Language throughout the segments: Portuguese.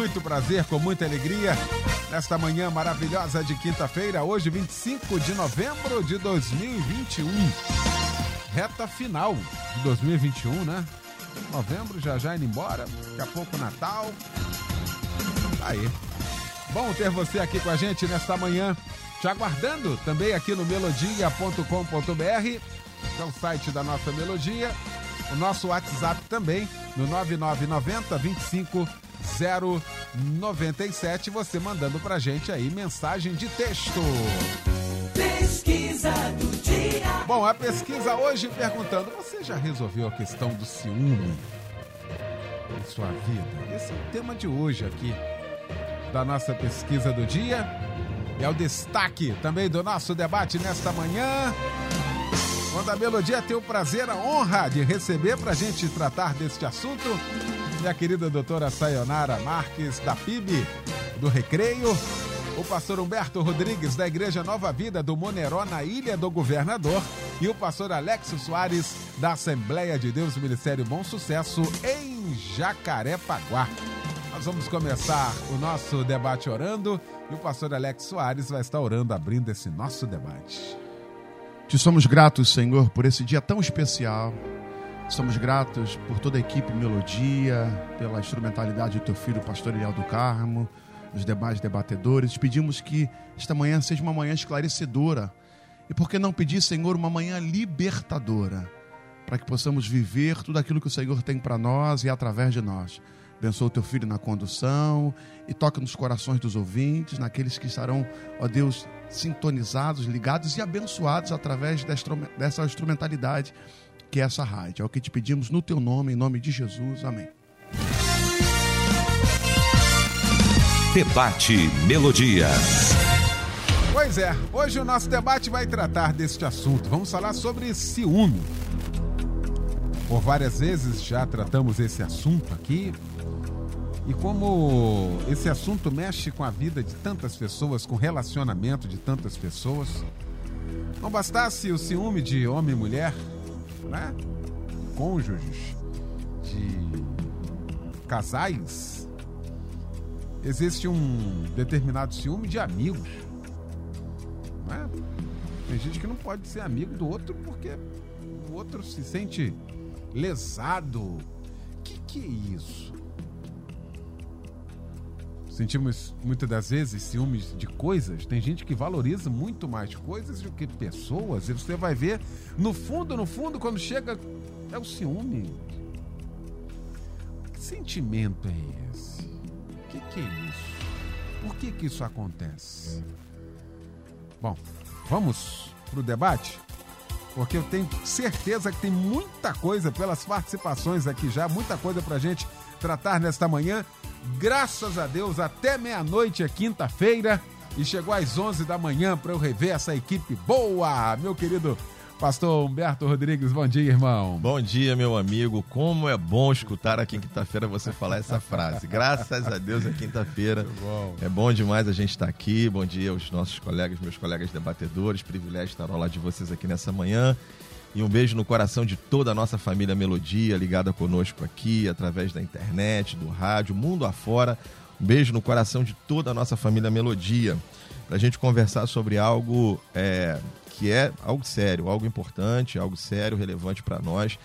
muito prazer, com muita alegria, nesta manhã maravilhosa de quinta-feira, hoje 25 de novembro de 2021. Reta final de 2021, né? Novembro já já indo embora, daqui a pouco Natal. Tá aí. Bom ter você aqui com a gente nesta manhã, te aguardando também aqui no melodia.com.br, que é o site da nossa Melodia. O nosso WhatsApp também, no 9990 25 097, você mandando pra gente aí mensagem de texto. Pesquisa do dia. Bom, a pesquisa hoje perguntando: você já resolveu a questão do ciúme em sua vida? Esse é o tema de hoje aqui da nossa pesquisa do dia. É o destaque também do nosso debate nesta manhã. Quando a Melodia tem o prazer, a honra de receber para a gente tratar deste assunto minha querida doutora Sayonara Marques, da PIB, do Recreio, o pastor Humberto Rodrigues, da Igreja Nova Vida do Moneró, na Ilha do Governador, e o pastor Alexo Soares, da Assembleia de Deus Ministério Bom Sucesso, em Jacarepaguá. Nós vamos começar o nosso debate orando e o pastor Alex Soares vai estar orando, abrindo esse nosso debate. Te somos gratos, Senhor, por esse dia tão especial Somos gratos por toda a equipe Melodia, pela instrumentalidade do teu filho, pastor Eliel do Carmo, os demais debatedores. Pedimos que esta manhã seja uma manhã esclarecedora. E por que não pedir, Senhor, uma manhã libertadora, para que possamos viver tudo aquilo que o Senhor tem para nós e através de nós. Abençoa o teu filho na condução e toca nos corações dos ouvintes, naqueles que estarão, ó Deus, sintonizados, ligados e abençoados através dessa instrumentalidade que é essa rádio. É o que te pedimos no teu nome, em nome de Jesus. Amém. Debate Melodia. Pois é, hoje o nosso debate vai tratar deste assunto. Vamos falar sobre ciúme. Por várias vezes já tratamos esse assunto aqui. E como esse assunto mexe com a vida de tantas pessoas, com o relacionamento de tantas pessoas, não bastasse o ciúme de homem e mulher, né? cônjuges, de casais, existe um determinado ciúme de amigos. Né? Tem gente que não pode ser amigo do outro porque o outro se sente lesado. Que, que é isso? Sentimos muitas das vezes ciúmes de coisas. Tem gente que valoriza muito mais coisas do que pessoas. E você vai ver, no fundo, no fundo, quando chega, é o ciúme. Que sentimento é esse? O que, que, é isso? Por que, que isso acontece? Bom, vamos para o debate? Porque eu tenho certeza que tem muita coisa pelas participações aqui já, muita coisa para gente tratar nesta manhã graças a Deus, até meia-noite é quinta-feira e chegou às 11 da manhã para eu rever essa equipe boa, meu querido Pastor Humberto Rodrigues, bom dia, irmão. Bom dia, meu amigo. Como é bom escutar aqui quinta-feira você falar essa frase. Graças a Deus é quinta-feira. É bom demais a gente estar aqui. Bom dia aos nossos colegas, meus colegas debatedores. Privilégio estar ao lado de vocês aqui nessa manhã. E um beijo no coração de toda a nossa família Melodia, ligada conosco aqui, através da internet, do rádio, mundo afora. Um beijo no coração de toda a nossa família Melodia, para a gente conversar sobre algo é, que é algo sério, algo importante, algo sério, relevante para nós.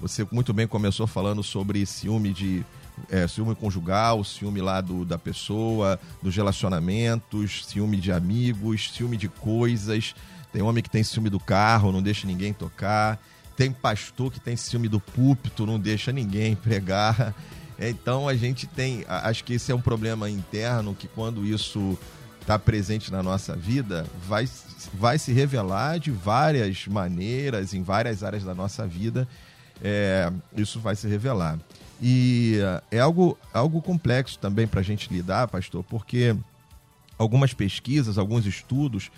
Você muito bem começou falando sobre ciúme de é, ciúme conjugal, ciúme lá do, da pessoa, dos relacionamentos, ciúme de amigos, ciúme de coisas. Tem homem que tem ciúme do carro, não deixa ninguém tocar. Tem pastor que tem ciúme do púlpito, não deixa ninguém pregar. Então a gente tem. Acho que esse é um problema interno que quando isso está presente na nossa vida, vai, vai se revelar de várias maneiras, em várias áreas da nossa vida. É, isso vai se revelar. E é algo, algo complexo também para a gente lidar, pastor, porque algumas pesquisas, alguns estudos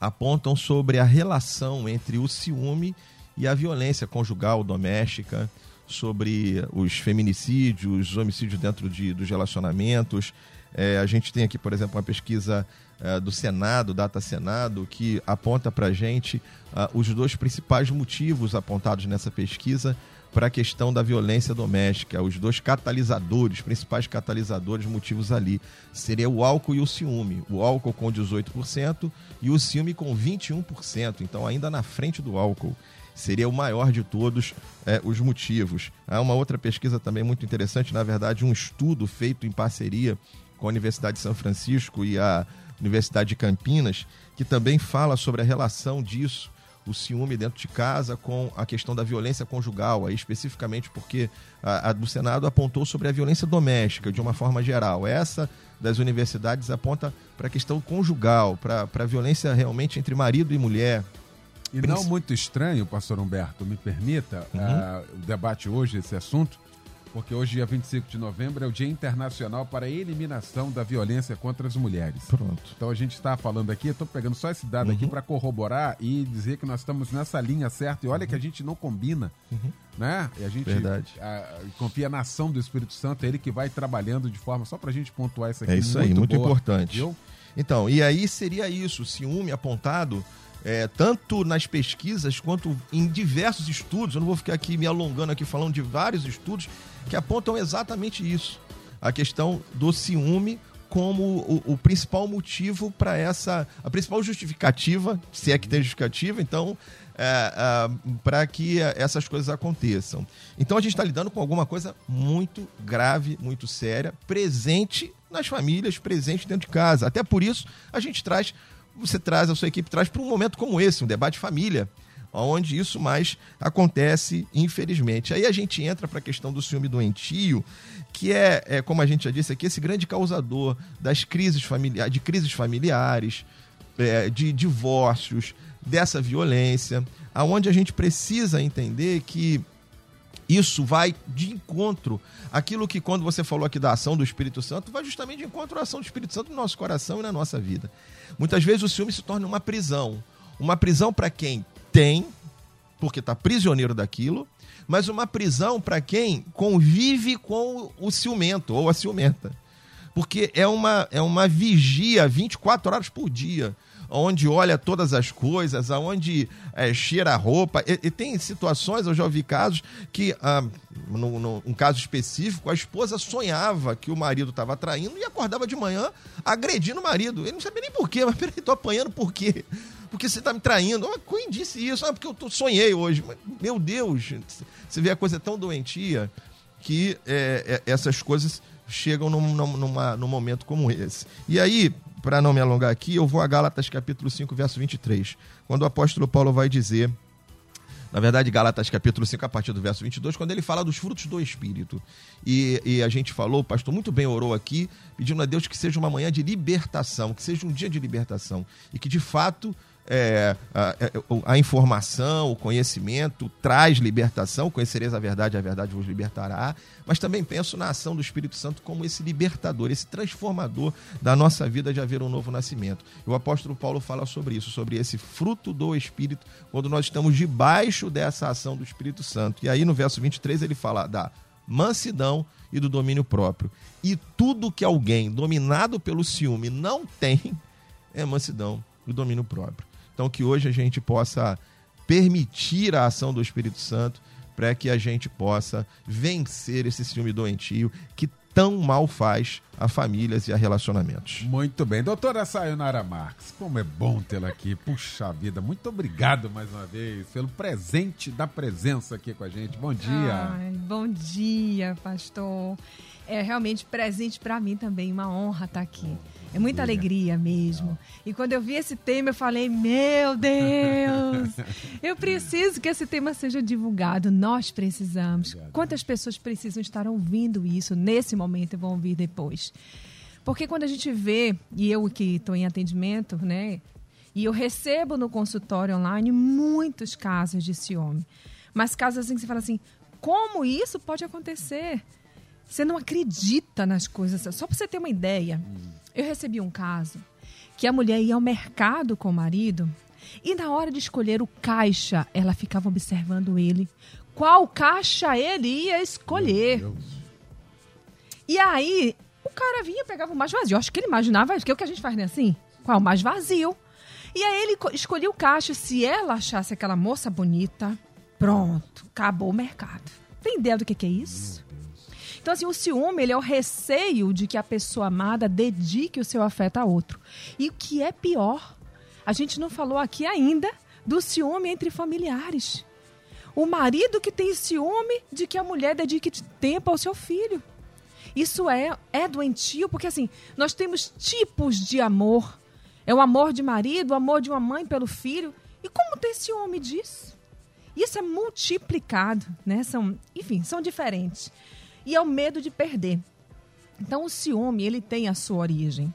apontam sobre a relação entre o ciúme e a violência conjugal doméstica, sobre os feminicídios, os homicídios dentro de, dos relacionamentos. É, a gente tem aqui, por exemplo, uma pesquisa é, do Senado, Data Senado, que aponta para a gente uh, os dois principais motivos apontados nessa pesquisa para a questão da violência doméstica, os dois catalisadores, principais catalisadores, motivos ali, seria o álcool e o ciúme. O álcool com 18% e o ciúme com 21%, então ainda na frente do álcool. Seria o maior de todos é, os motivos. Há uma outra pesquisa também muito interessante, na verdade, um estudo feito em parceria com a Universidade de São Francisco e a Universidade de Campinas, que também fala sobre a relação disso o ciúme dentro de casa com a questão da violência conjugal, aí especificamente porque a, a, do Senado apontou sobre a violência doméstica de uma forma geral. Essa das universidades aponta para a questão conjugal, para a violência realmente entre marido e mulher. E não muito estranho, pastor Humberto, me permita, uhum. uh, o debate hoje, esse assunto, porque hoje, dia 25 de novembro, é o Dia Internacional para a Eliminação da Violência contra as Mulheres. Pronto. Então a gente está falando aqui, estou pegando só esse dado uhum. aqui para corroborar e dizer que nós estamos nessa linha certa. E olha uhum. que a gente não combina, uhum. né? E a gente Verdade. A, confia na ação do Espírito Santo, é ele que vai trabalhando de forma, só para a gente pontuar isso aqui. É isso muito aí, muito boa, importante. Viu? Então, e aí seria isso, ciúme apontado é, tanto nas pesquisas quanto em diversos estudos. Eu não vou ficar aqui me alongando aqui falando de vários estudos que apontam exatamente isso. A questão do ciúme como o, o principal motivo para essa. a principal justificativa, se é que tem justificativa, então, é, é, para que essas coisas aconteçam. Então a gente está lidando com alguma coisa muito grave, muito séria, presente nas famílias, presente dentro de casa. Até por isso a gente traz você traz, a sua equipe traz para um momento como esse, um debate família, onde isso mais acontece, infelizmente. Aí a gente entra para a questão do ciúme doentio, que é, é, como a gente já disse aqui, esse grande causador das crises familiares, de crises familiares, é, de divórcios, dessa violência, aonde a gente precisa entender que isso vai de encontro aquilo que quando você falou aqui da ação do Espírito Santo, vai justamente de encontro à ação do Espírito Santo no nosso coração e na nossa vida. Muitas vezes o ciúme se torna uma prisão. Uma prisão para quem tem, porque está prisioneiro daquilo, mas uma prisão para quem convive com o ciumento ou a ciumenta. Porque é uma, é uma vigia 24 horas por dia onde olha todas as coisas, aonde é, cheira a roupa. E, e, tem situações, eu já ouvi casos, que, ah, num, num, caso específico, a esposa sonhava que o marido estava traindo e acordava de manhã agredindo o marido. Ele não sabia nem por quê, mas peraí, tô apanhando por quê? Porque você está me traindo. Ah, quem disse isso? Ah, porque eu sonhei hoje. Mas, meu Deus, você vê a coisa tão doentia que é, é, essas coisas chegam num, numa, num momento como esse. E aí, para não me alongar aqui, eu vou a Gálatas capítulo 5, verso 23, quando o apóstolo Paulo vai dizer, na verdade, Gálatas capítulo 5, a partir do verso 22, quando ele fala dos frutos do Espírito. E, e a gente falou, o pastor muito bem orou aqui, pedindo a Deus que seja uma manhã de libertação, que seja um dia de libertação, e que de fato é, a, é, a, informação, o conhecimento traz libertação, conhecereis a verdade, a verdade vos libertará, mas também penso na ação do Espírito Santo como esse libertador, esse transformador da nossa vida de haver um novo nascimento. O apóstolo Paulo fala sobre isso, sobre esse fruto do Espírito, quando nós estamos debaixo dessa ação do Espírito Santo. E aí no verso 23 ele fala da mansidão e do domínio próprio. E tudo que alguém dominado pelo ciúme não tem é mansidão e domínio próprio. Então, que hoje a gente possa permitir a ação do Espírito Santo para que a gente possa vencer esse ciúme doentio que tão mal faz a famílias e a relacionamentos. Muito bem. Doutora Sayonara Marques, como é bom tê-la aqui. Puxa vida, muito obrigado mais uma vez pelo presente da presença aqui com a gente. Bom dia. Ai, bom dia, pastor. É realmente presente para mim também, uma honra estar aqui. É muita alegria mesmo. E quando eu vi esse tema, eu falei: Meu Deus, eu preciso que esse tema seja divulgado. Nós precisamos. Quantas pessoas precisam estar ouvindo isso nesse momento e vão ouvir depois? Porque quando a gente vê, e eu que estou em atendimento, né? E eu recebo no consultório online muitos casos de ciúme. Mas casos assim que você fala assim: como isso pode acontecer? Você não acredita nas coisas. Só para você ter uma ideia, eu recebi um caso que a mulher ia ao mercado com o marido e na hora de escolher o caixa, ela ficava observando ele. Qual caixa ele ia escolher? E aí, o cara vinha e pegava o mais vazio. Eu acho que ele imaginava, porque é o que a gente faz, né? Assim, qual o mais vazio? E aí ele escolhia o caixa. Se ela achasse aquela moça bonita, pronto, acabou o mercado. Tem ideia do que, que é isso? Então, assim, o ciúme, ele é o receio de que a pessoa amada dedique o seu afeto a outro. E o que é pior, a gente não falou aqui ainda do ciúme entre familiares. O marido que tem ciúme de que a mulher dedique tempo ao seu filho. Isso é, é doentio, porque assim, nós temos tipos de amor. É o amor de marido, o amor de uma mãe pelo filho. E como ter ciúme disso? Isso é multiplicado, né? São, enfim, são diferentes. E o medo de perder. Então, o ciúme, ele tem a sua origem.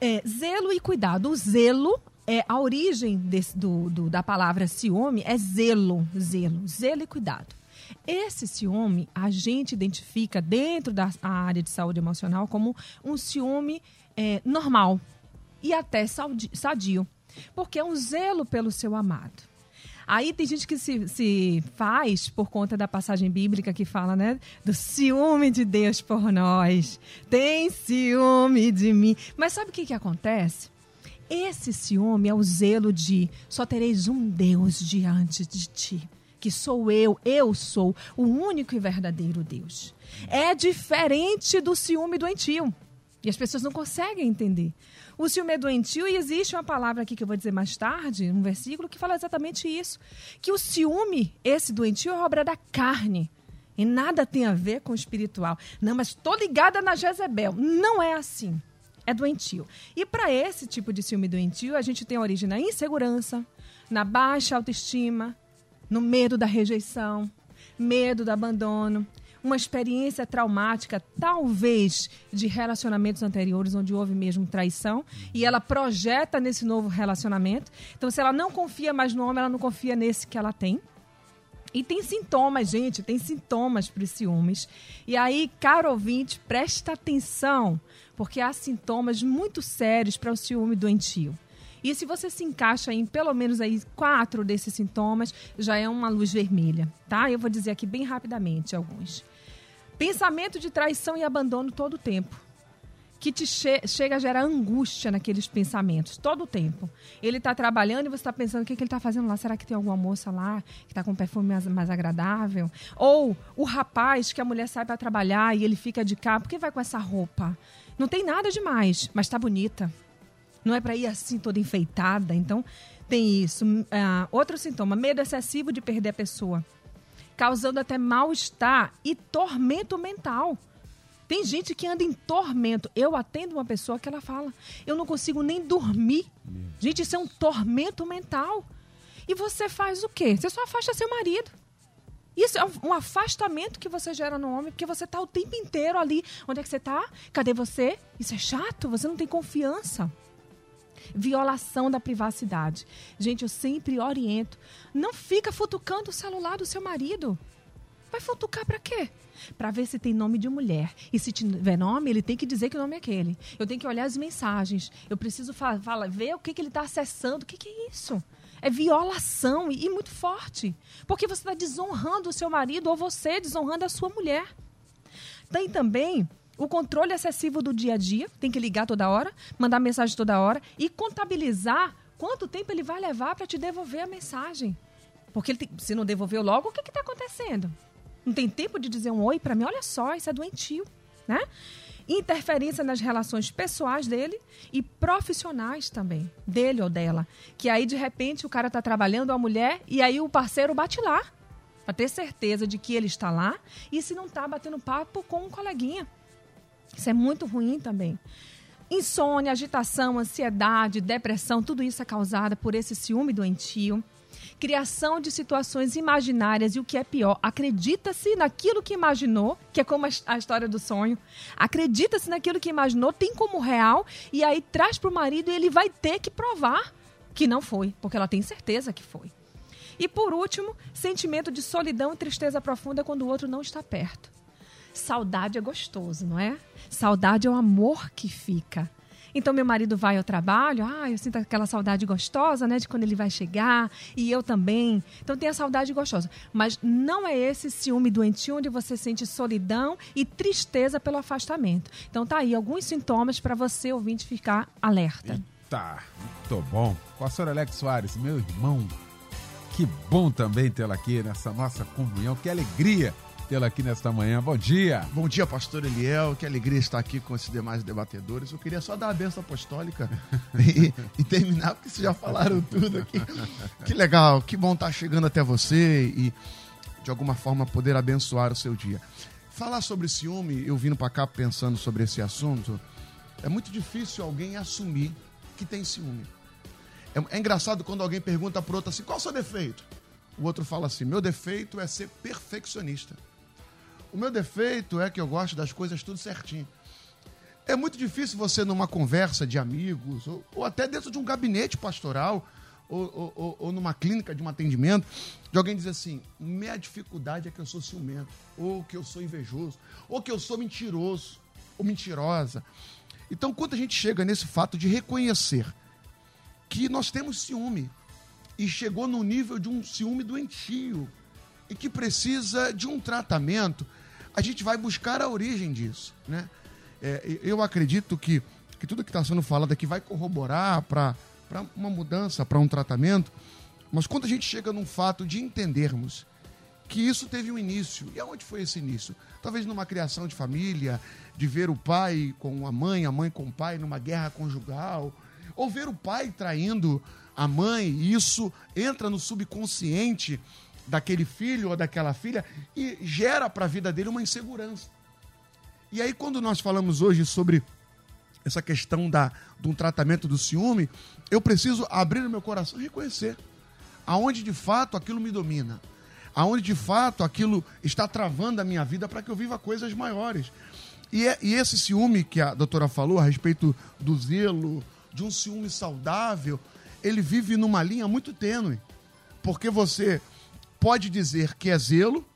É, zelo e cuidado. O zelo é a origem do, do, da palavra ciúme é zelo, zelo, zelo e cuidado. Esse ciúme a gente identifica dentro da área de saúde emocional como um ciúme é, normal e até sadio, porque é um zelo pelo seu amado. Aí tem gente que se, se faz por conta da passagem bíblica que fala, né? Do ciúme de Deus por nós. Tem ciúme de mim. Mas sabe o que, que acontece? Esse ciúme é o zelo de só tereis um Deus diante de ti, que sou eu, eu sou o único e verdadeiro Deus. É diferente do ciúme doentio. E as pessoas não conseguem entender. O ciúme é doentio e existe uma palavra aqui que eu vou dizer mais tarde, um versículo, que fala exatamente isso. Que o ciúme, esse doentio, é obra da carne. E nada tem a ver com o espiritual. Não, mas estou ligada na Jezebel. Não é assim é doentio. E para esse tipo de ciúme doentio, a gente tem origem na insegurança, na baixa autoestima, no medo da rejeição, medo do abandono, uma experiência traumática, talvez de relacionamentos anteriores onde houve mesmo traição, e ela projeta nesse novo relacionamento. Então, se ela não confia mais no homem, ela não confia nesse que ela tem. E tem sintomas, gente, tem sintomas para os ciúmes. E aí, caro ouvinte, presta atenção, porque há sintomas muito sérios para o ciúme doentio. E se você se encaixa em pelo menos aí quatro desses sintomas, já é uma luz vermelha, tá? Eu vou dizer aqui bem rapidamente alguns. Pensamento de traição e abandono todo o tempo que te che chega a gerar angústia naqueles pensamentos, todo o tempo. Ele está trabalhando e você está pensando o que, que ele está fazendo lá. Será que tem alguma moça lá que está com um perfume mais, mais, agradável? Ou o rapaz que a mulher sai para trabalhar e ele fica de cá, por que vai com essa roupa? Não tem nada demais, mas está bonita. Não é para ir assim toda enfeitada. Então, tem isso. Uh, outro sintoma, medo excessivo de perder a pessoa. Causando até mal-estar e tormento mental. Tem gente que anda em tormento. Eu atendo uma pessoa que ela fala: eu não consigo nem dormir. Gente, isso é um tormento mental. E você faz o quê? Você só afasta seu marido. Isso é um afastamento que você gera no homem, porque você está o tempo inteiro ali. Onde é que você está? Cadê você? Isso é chato, você não tem confiança. Violação da privacidade. Gente, eu sempre oriento. Não fica futucando o celular do seu marido. Vai futucar para quê? Para ver se tem nome de mulher. E se tiver nome, ele tem que dizer que o nome é aquele. Eu tenho que olhar as mensagens. Eu preciso ver o que, que ele está acessando. O que, que é isso? É violação e, e muito forte. Porque você está desonrando o seu marido ou você desonrando a sua mulher. Tem também o controle excessivo do dia a dia. Tem que ligar toda hora, mandar mensagem toda hora e contabilizar quanto tempo ele vai levar para te devolver a mensagem. Porque ele tem, se não devolveu logo, o que está acontecendo? não tem tempo de dizer um oi para mim, olha só, isso é doentio, né? Interferência nas relações pessoais dele e profissionais também, dele ou dela. Que aí, de repente, o cara está trabalhando, a mulher, e aí o parceiro bate lá, para ter certeza de que ele está lá, e se não está batendo papo com um coleguinha. Isso é muito ruim também. Insônia, agitação, ansiedade, depressão, tudo isso é causado por esse ciúme doentio criação de situações imaginárias e o que é pior, acredita-se naquilo que imaginou, que é como a história do sonho. Acredita-se naquilo que imaginou, tem como real e aí traz para o marido e ele vai ter que provar que não foi, porque ela tem certeza que foi. E por último, sentimento de solidão e tristeza profunda quando o outro não está perto. Saudade é gostoso, não é? Saudade é o amor que fica. Então meu marido vai ao trabalho, ah, eu sinto aquela saudade gostosa, né, de quando ele vai chegar, e eu também. Então tem a saudade gostosa, mas não é esse ciúme doentio onde você sente solidão e tristeza pelo afastamento. Então tá aí alguns sintomas para você ouvinte ficar alerta. Tá, muito bom. Pastor Alex Soares, meu irmão, que bom também tê-lo aqui nessa nossa comunhão, que alegria tê-lo aqui nesta manhã. Bom dia. Bom dia, pastor Eliel. Que alegria estar aqui com esses demais debatedores. Eu queria só dar a benção apostólica e, e, terminar, porque vocês já falaram tudo aqui. Que legal, que bom estar chegando até você e, de alguma forma, poder abençoar o seu dia. Falar sobre ciúme, eu vindo para cá pensando sobre esse assunto, é muito difícil alguém assumir que tem ciúme. É, é engraçado quando alguém pergunta para outro assim: qual o seu defeito? O outro fala assim: meu defeito é ser perfeccionista. O meu defeito é que eu gosto das coisas tudo certinho. É muito difícil você, numa conversa de amigos, ou, ou até dentro de um gabinete pastoral, ou, ou, ou, numa clínica de um atendimento, de alguém dizer assim: minha dificuldade é que eu sou ciumento, ou que eu sou invejoso, ou que eu sou mentiroso, ou mentirosa. Então, quando a gente chega nesse fato de reconhecer que nós temos ciúme, e chegou no nível de um ciúme doentio, e que precisa de um tratamento, a gente vai buscar a origem disso. Né? É, eu acredito que, que tudo que está sendo falado aqui vai corroborar para uma mudança, para um tratamento, mas quando a gente chega num fato de entendermos que isso teve um início, e aonde foi esse início? Talvez numa criação de família, de ver o pai com a mãe, a mãe com o pai, numa guerra conjugal, ou ver o pai traindo a mãe, e isso entra no subconsciente daquele filho ou daquela filha e gera para a vida dele uma insegurança. E aí, quando nós falamos hoje sobre essa questão da, de um tratamento do ciúme, eu preciso abrir o meu coração e reconhecer aonde de fato aquilo me domina, aonde de fato aquilo está travando a minha vida para que eu viva coisas maiores. E, é, e esse ciúme que a doutora falou a respeito do zelo, de um ciúme saudável, ele vive numa linha muito tênue. Porque você pode dizer que é zelo,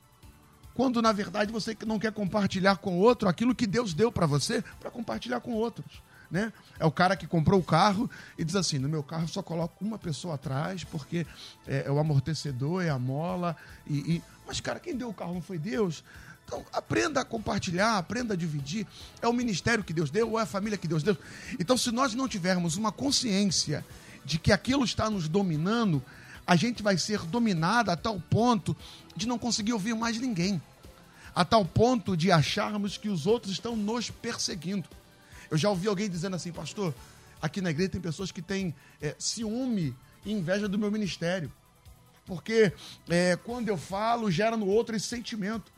quando na verdade você não quer compartilhar com outro aquilo que Deus deu para você para compartilhar com outros. Né? É o cara que comprou o carro e diz assim: no meu carro só coloco uma pessoa atrás porque é, é o amortecedor, é a mola. E, e, Mas, cara, quem deu o carro não foi Deus? Então, aprenda a compartilhar, aprenda a dividir. É o ministério que Deus deu ou é a família que Deus deu. Então, se nós não tivermos uma consciência de que aquilo está nos dominando, a gente vai ser dominada a tal ponto de não conseguir ouvir mais ninguém, a tal ponto de acharmos que os outros estão nos perseguindo. Eu já ouvi alguém dizendo assim, pastor, aqui na igreja tem pessoas que têm é, ciúme e inveja do meu ministério, porque é, quando eu falo gera no outro esse sentimento.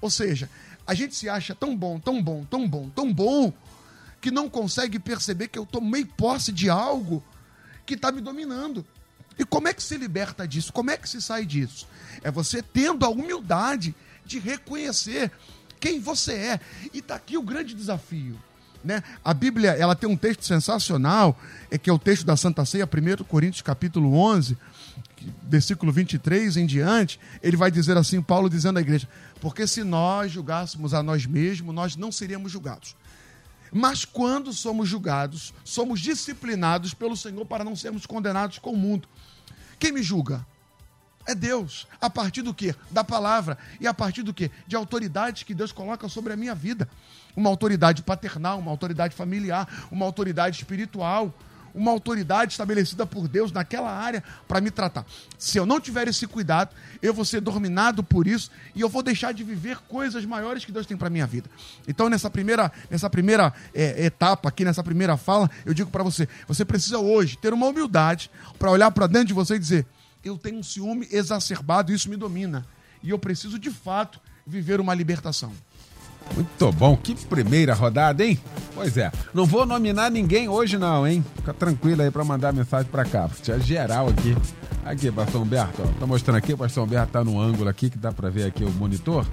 Ou seja, a gente se acha tão bom, tão bom, tão bom, tão bom, que não consegue perceber que eu tomei posse de algo que está me dominando. E como é que se liberta disso? Como é que se sai disso? É você tendo a humildade de reconhecer quem você é. E está aqui o grande desafio. Né? A Bíblia ela tem um texto sensacional, é que é o texto da Santa Ceia, 1 Coríntios capítulo 11, versículo 23 em diante, ele vai dizer assim, Paulo dizendo à igreja, porque se nós julgássemos a nós mesmos, nós não seríamos julgados. Mas quando somos julgados, somos disciplinados pelo Senhor para não sermos condenados com o mundo. Quem me julga? É Deus. A partir do quê? Da palavra. E a partir do quê? De autoridades que Deus coloca sobre a minha vida. Uma autoridade paternal, uma autoridade familiar, uma autoridade espiritual, uma autoridade estabelecida por Deus naquela área para me tratar. Se eu não tiver esse cuidado, eu vou ser dominado por isso e eu vou deixar de viver coisas maiores que Deus tem para minha vida. Então, nessa primeira, nessa primeira é, etapa aqui, nessa primeira fala, eu digo para você: você precisa hoje ter uma humildade para olhar para dentro de você e dizer: eu tenho um ciúme exacerbado, isso me domina. E eu preciso, de fato, viver uma libertação. Muito bom, que primeira rodada, hein? Pois é, não vou nominar ninguém hoje não, hein? Fica tranquilo aí para mandar mensagem para cá, tinha geral aqui. Aqui, pastor Humberto, ó, tá mostrando aqui, o pastor Humberto tá no ângulo aqui que dá para ver aqui o monitor.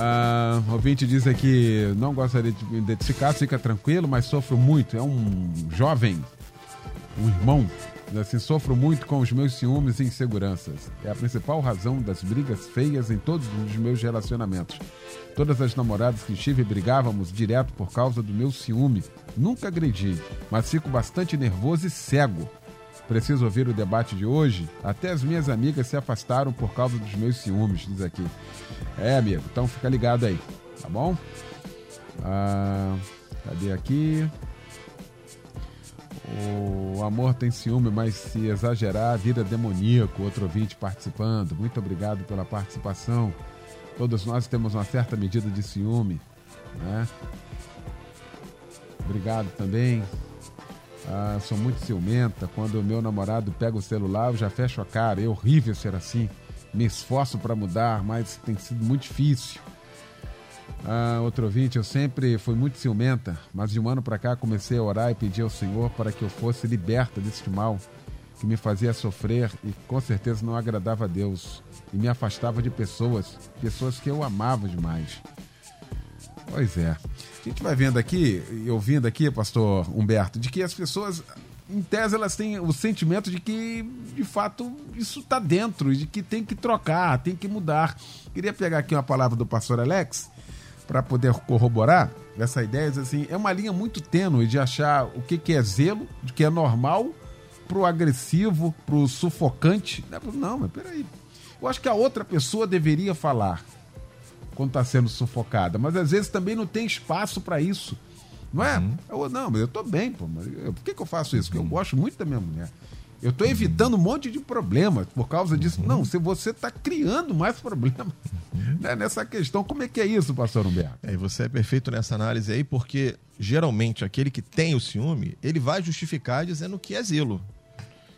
Ah, o ouvinte diz aqui, não gostaria de identificar, fica tranquilo, mas sofro muito. É um jovem, um irmão Assim, sofro muito com os meus ciúmes e inseguranças. É a principal razão das brigas feias em todos os meus relacionamentos. Todas as namoradas que estive brigávamos direto por causa do meu ciúme. Nunca agredi, mas fico bastante nervoso e cego. Preciso ouvir o debate de hoje? Até as minhas amigas se afastaram por causa dos meus ciúmes, diz aqui. É, amigo, então fica ligado aí, tá bom? Ah, cadê aqui? O amor tem ciúme, mas se exagerar, vira demoníaco. Outro ouvinte participando. Muito obrigado pela participação. Todos nós temos uma certa medida de ciúme, né? Obrigado também. Ah, sou muito ciumenta. Quando o meu namorado pega o celular, eu já fecho a cara. É horrível ser assim. Me esforço para mudar, mas tem sido muito difícil. Ah, outro ouvinte, eu sempre fui muito ciumenta, mas de um ano para cá comecei a orar e pedir ao Senhor para que eu fosse liberta deste mal que me fazia sofrer e com certeza não agradava a Deus e me afastava de pessoas, pessoas que eu amava demais. Pois é. A gente vai vendo aqui e ouvindo aqui, pastor Humberto, de que as pessoas, em tese, elas têm o sentimento de que, de fato, isso está dentro, de que tem que trocar, tem que mudar. Queria pegar aqui uma palavra do pastor Alex para poder corroborar essa ideia, assim, é uma linha muito tênue de achar o que, que é zelo, de que é normal, pro agressivo, pro sufocante. Não, mas peraí. Eu acho que a outra pessoa deveria falar quando está sendo sufocada, mas às vezes também não tem espaço para isso. Não é? Uhum. Eu, não, mas eu tô bem, pô. Mas eu, por que, que eu faço isso? Porque eu gosto muito da minha mulher. Eu estou evitando um monte de problemas por causa disso. Não, se você está criando mais problemas né, nessa questão. Como é que é isso, pastor Humberto? É, você é perfeito nessa análise aí, porque geralmente aquele que tem o ciúme, ele vai justificar dizendo que é zelo,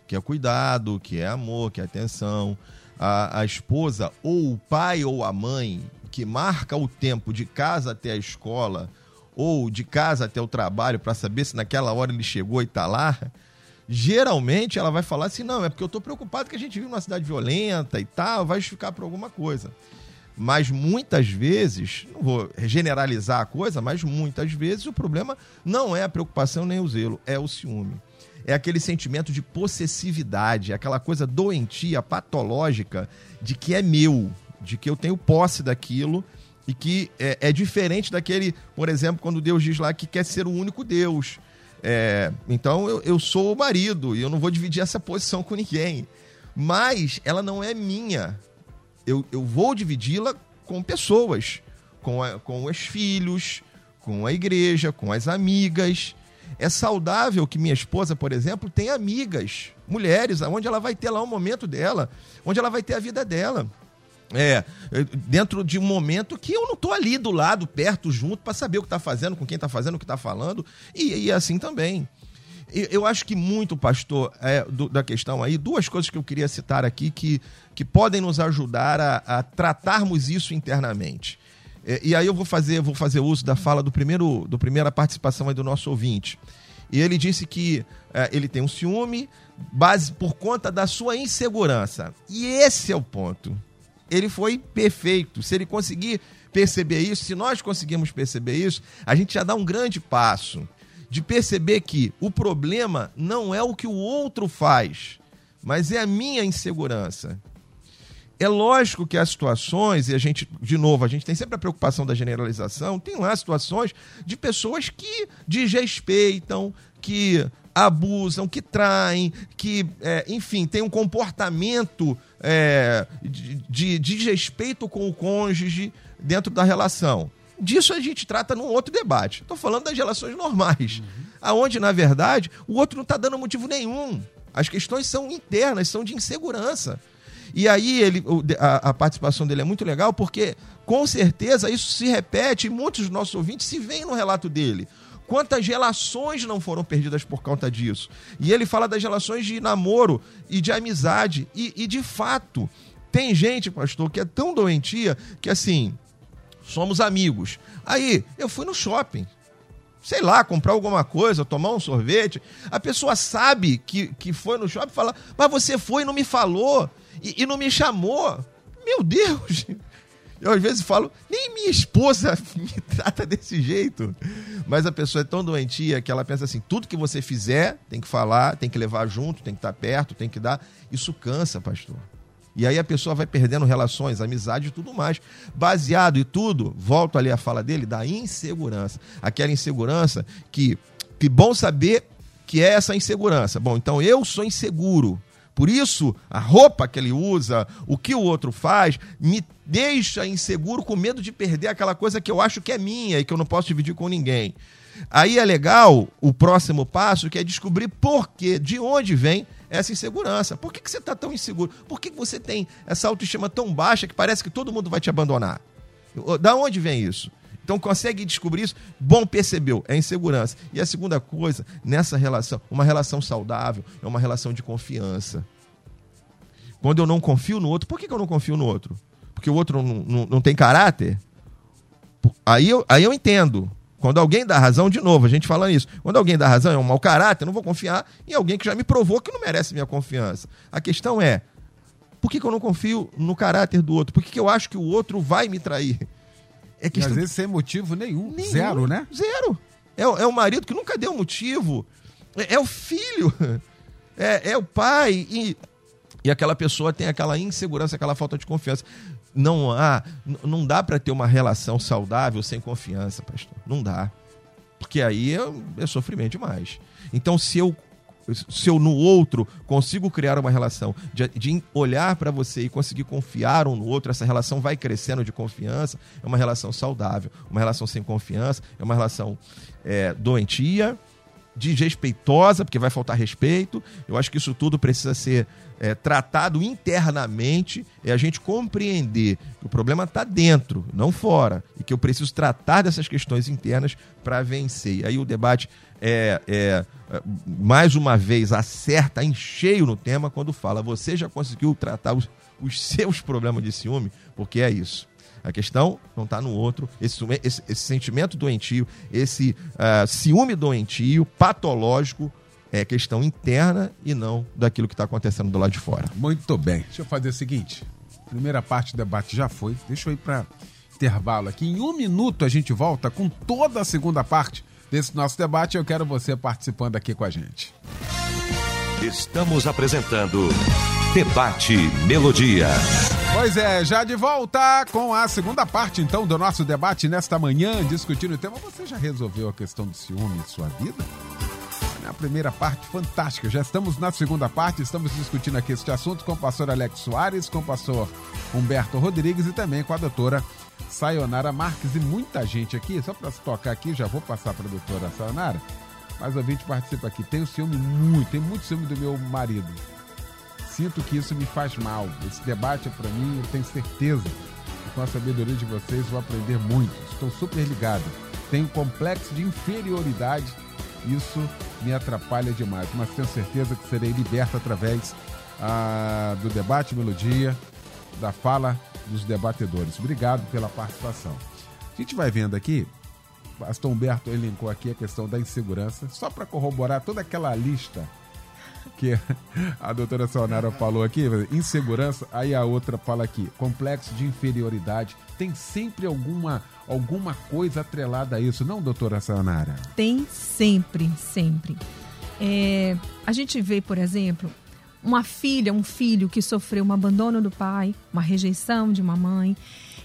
que é cuidado, que é amor, que é atenção. A, a esposa, ou o pai ou a mãe, que marca o tempo de casa até a escola, ou de casa até o trabalho, para saber se naquela hora ele chegou e está lá geralmente ela vai falar assim: não, é porque eu estou preocupado que a gente vive numa cidade violenta e tal, vai justificar por alguma coisa. Mas muitas vezes, não vou generalizar a coisa, mas muitas vezes o problema não é a preocupação nem o zelo, é o ciúme. É aquele sentimento de possessividade, aquela coisa doentia, patológica, de que é meu, de que eu tenho posse daquilo e que é, é diferente daquele, por exemplo, quando Deus diz lá que quer ser o único Deus é, então eu, eu sou o marido e eu não vou dividir essa posição com ninguém. Mas ela não é minha. Eu, eu vou dividi-la com pessoas, com, a, com os filhos, com a igreja, com as amigas. É saudável que minha esposa, por exemplo, tenha amigas, mulheres, onde ela vai ter lá um momento dela, onde ela vai ter a vida dela. É, dentro de um momento que eu não tô ali do lado, perto, junto, para saber o que tá fazendo, com quem tá fazendo, o que tá falando, e, e assim também. Eu acho que muito, pastor, é, do, da questão aí, duas coisas que eu queria citar aqui que, que podem nos ajudar a, a tratarmos isso internamente. É, e aí eu vou fazer, vou fazer uso da fala do primeiro, do primeira participação aí do nosso ouvinte. E ele disse que é, ele tem um ciúme base por conta da sua insegurança. E esse é o ponto ele foi perfeito. Se ele conseguir perceber isso, se nós conseguirmos perceber isso, a gente já dá um grande passo de perceber que o problema não é o que o outro faz, mas é a minha insegurança. É lógico que há situações, e a gente, de novo, a gente tem sempre a preocupação da generalização, tem lá situações de pessoas que desrespeitam, que abusam, que traem, que, é, enfim, tem um comportamento é, de, de desrespeito com o cônjuge dentro da relação. Disso a gente trata num outro debate. Estou falando das relações normais, uhum. aonde, na verdade, o outro não está dando motivo nenhum. As questões são internas, são de insegurança. E aí ele, a, a, participação dele é muito legal porque, com certeza, isso se repete e muitos dos nossos ouvintes se veem no relato dele. Quantas relações não foram perdidas por conta disso? E ele fala das relações de namoro e de amizade. E, e de fato, tem gente, pastor, que é tão doentia que assim, somos amigos. Aí, eu fui no shopping sei lá, comprar alguma coisa, tomar um sorvete. A pessoa sabe que, que foi no shopping e fala, mas você foi e não me falou e, e não me chamou. Meu Deus! Eu às vezes falo, nem minha esposa me trata desse jeito. Mas a pessoa é tão doentia que ela pensa assim: tudo que você fizer, tem que falar, tem que levar junto, tem que estar perto, tem que dar. Isso cansa, pastor. E aí a pessoa vai perdendo relações, amizade e tudo mais. Baseado e tudo, volto ali a fala dele, da insegurança. Aquela insegurança que, que bom saber que é essa insegurança. Bom, então eu sou inseguro. Por isso, a roupa que ele usa, o que o outro faz, me deixa inseguro com medo de perder aquela coisa que eu acho que é minha e que eu não posso dividir com ninguém. Aí é legal o próximo passo, que é descobrir por quê, de onde vem essa insegurança. Por que, que você está tão inseguro? Por que, que você tem essa autoestima tão baixa que parece que todo mundo vai te abandonar? Da onde vem isso? Então consegue descobrir isso? Bom, percebeu, é insegurança. E a segunda coisa, nessa relação, uma relação saudável é uma relação de confiança. Quando eu não confio no outro, por que, que eu não confio no outro? Porque o outro não, não, não tem caráter? Aí eu, aí eu entendo. Quando alguém dá razão, de novo, a gente falando isso, quando alguém dá razão é um mau caráter, eu não vou confiar em alguém que já me provou que não merece minha confiança. A questão é, por que, que eu não confio no caráter do outro? Por que, que eu acho que o outro vai me trair? É questão... E às vezes sem motivo nenhum. nenhum. Zero, né? Zero. É, é o marido que nunca deu motivo. É, é o filho. É, é o pai. E, e aquela pessoa tem aquela insegurança, aquela falta de confiança. Não há, não dá para ter uma relação saudável sem confiança, pastor. Não dá. Porque aí é, é sofrimento demais. Então, se eu se eu no outro consigo criar uma relação de, de olhar para você e conseguir confiar um no outro, essa relação vai crescendo de confiança, é uma relação saudável. Uma relação sem confiança é uma relação é, doentia, desrespeitosa, porque vai faltar respeito. Eu acho que isso tudo precisa ser é, tratado internamente, é a gente compreender que o problema está dentro, não fora, e que eu preciso tratar dessas questões internas para vencer. E aí o debate é, é, mais uma vez acerta em cheio no tema quando fala: você já conseguiu tratar os, os seus problemas de ciúme? Porque é isso. A questão não está no outro. Esse, esse, esse, sentimento doentio, esse uh, ciúme doentio, patológico, é questão interna e não daquilo que está acontecendo do lado de fora. Muito bem. Deixa eu fazer o seguinte: primeira parte do debate já foi. Deixa eu ir para intervalo aqui. Em um minuto a gente volta com toda a segunda parte desse nosso debate. Eu quero você participando aqui com a gente. Estamos apresentando Debate Melodia. Pois é, já de volta com a segunda parte então do nosso debate nesta manhã, discutindo o tema. Você já resolveu a questão do ciúme em sua vida? A primeira parte fantástica. Já estamos na segunda parte, estamos discutindo aqui este assunto com o pastor Alex Soares, com o pastor Humberto Rodrigues e também com a doutora Sayonara Marques e muita gente aqui. Só para tocar aqui, já vou passar para a doutora Sayonara. Mas ouvinte participa aqui. Tem o ciúme muito, tem muito ciúme do meu marido. Sinto que isso me faz mal. Esse debate é para mim, eu tenho certeza que com a sabedoria de vocês vou aprender muito. Estou super ligado. Tenho complexo de inferioridade. Isso me atrapalha demais. Mas tenho certeza que serei liberto através ah, do debate melodia, da fala dos debatedores. Obrigado pela participação. A gente vai vendo aqui, Pastor Humberto elencou aqui a questão da insegurança, só para corroborar toda aquela lista que a doutora Sonara falou aqui, insegurança, aí a outra fala aqui, complexo de inferioridade. Tem sempre alguma, alguma coisa atrelada a isso, não, doutora Sonara? Tem sempre, sempre. É, a gente vê, por exemplo, uma filha, um filho que sofreu um abandono do pai, uma rejeição de uma mãe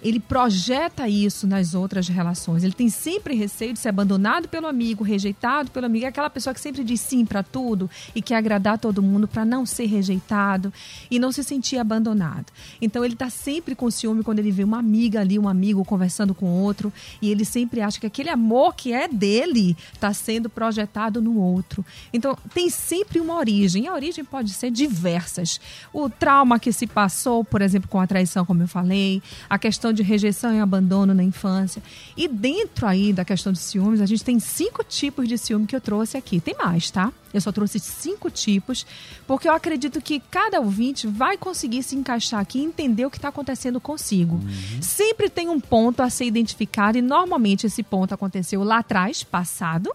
ele projeta isso nas outras relações. Ele tem sempre receio de ser abandonado pelo amigo, rejeitado pelo amigo. É aquela pessoa que sempre diz sim para tudo e quer agradar todo mundo para não ser rejeitado e não se sentir abandonado. Então ele está sempre com ciúme quando ele vê uma amiga ali, um amigo conversando com outro e ele sempre acha que aquele amor que é dele está sendo projetado no outro. Então tem sempre uma origem. A origem pode ser diversas. O trauma que se passou, por exemplo, com a traição, como eu falei, a questão de rejeição e abandono na infância. E dentro aí da questão de ciúmes, a gente tem cinco tipos de ciúme que eu trouxe aqui. Tem mais, tá? Eu só trouxe cinco tipos, porque eu acredito que cada ouvinte vai conseguir se encaixar aqui e entender o que está acontecendo consigo. Uhum. Sempre tem um ponto a ser identificado, e normalmente esse ponto aconteceu lá atrás, passado,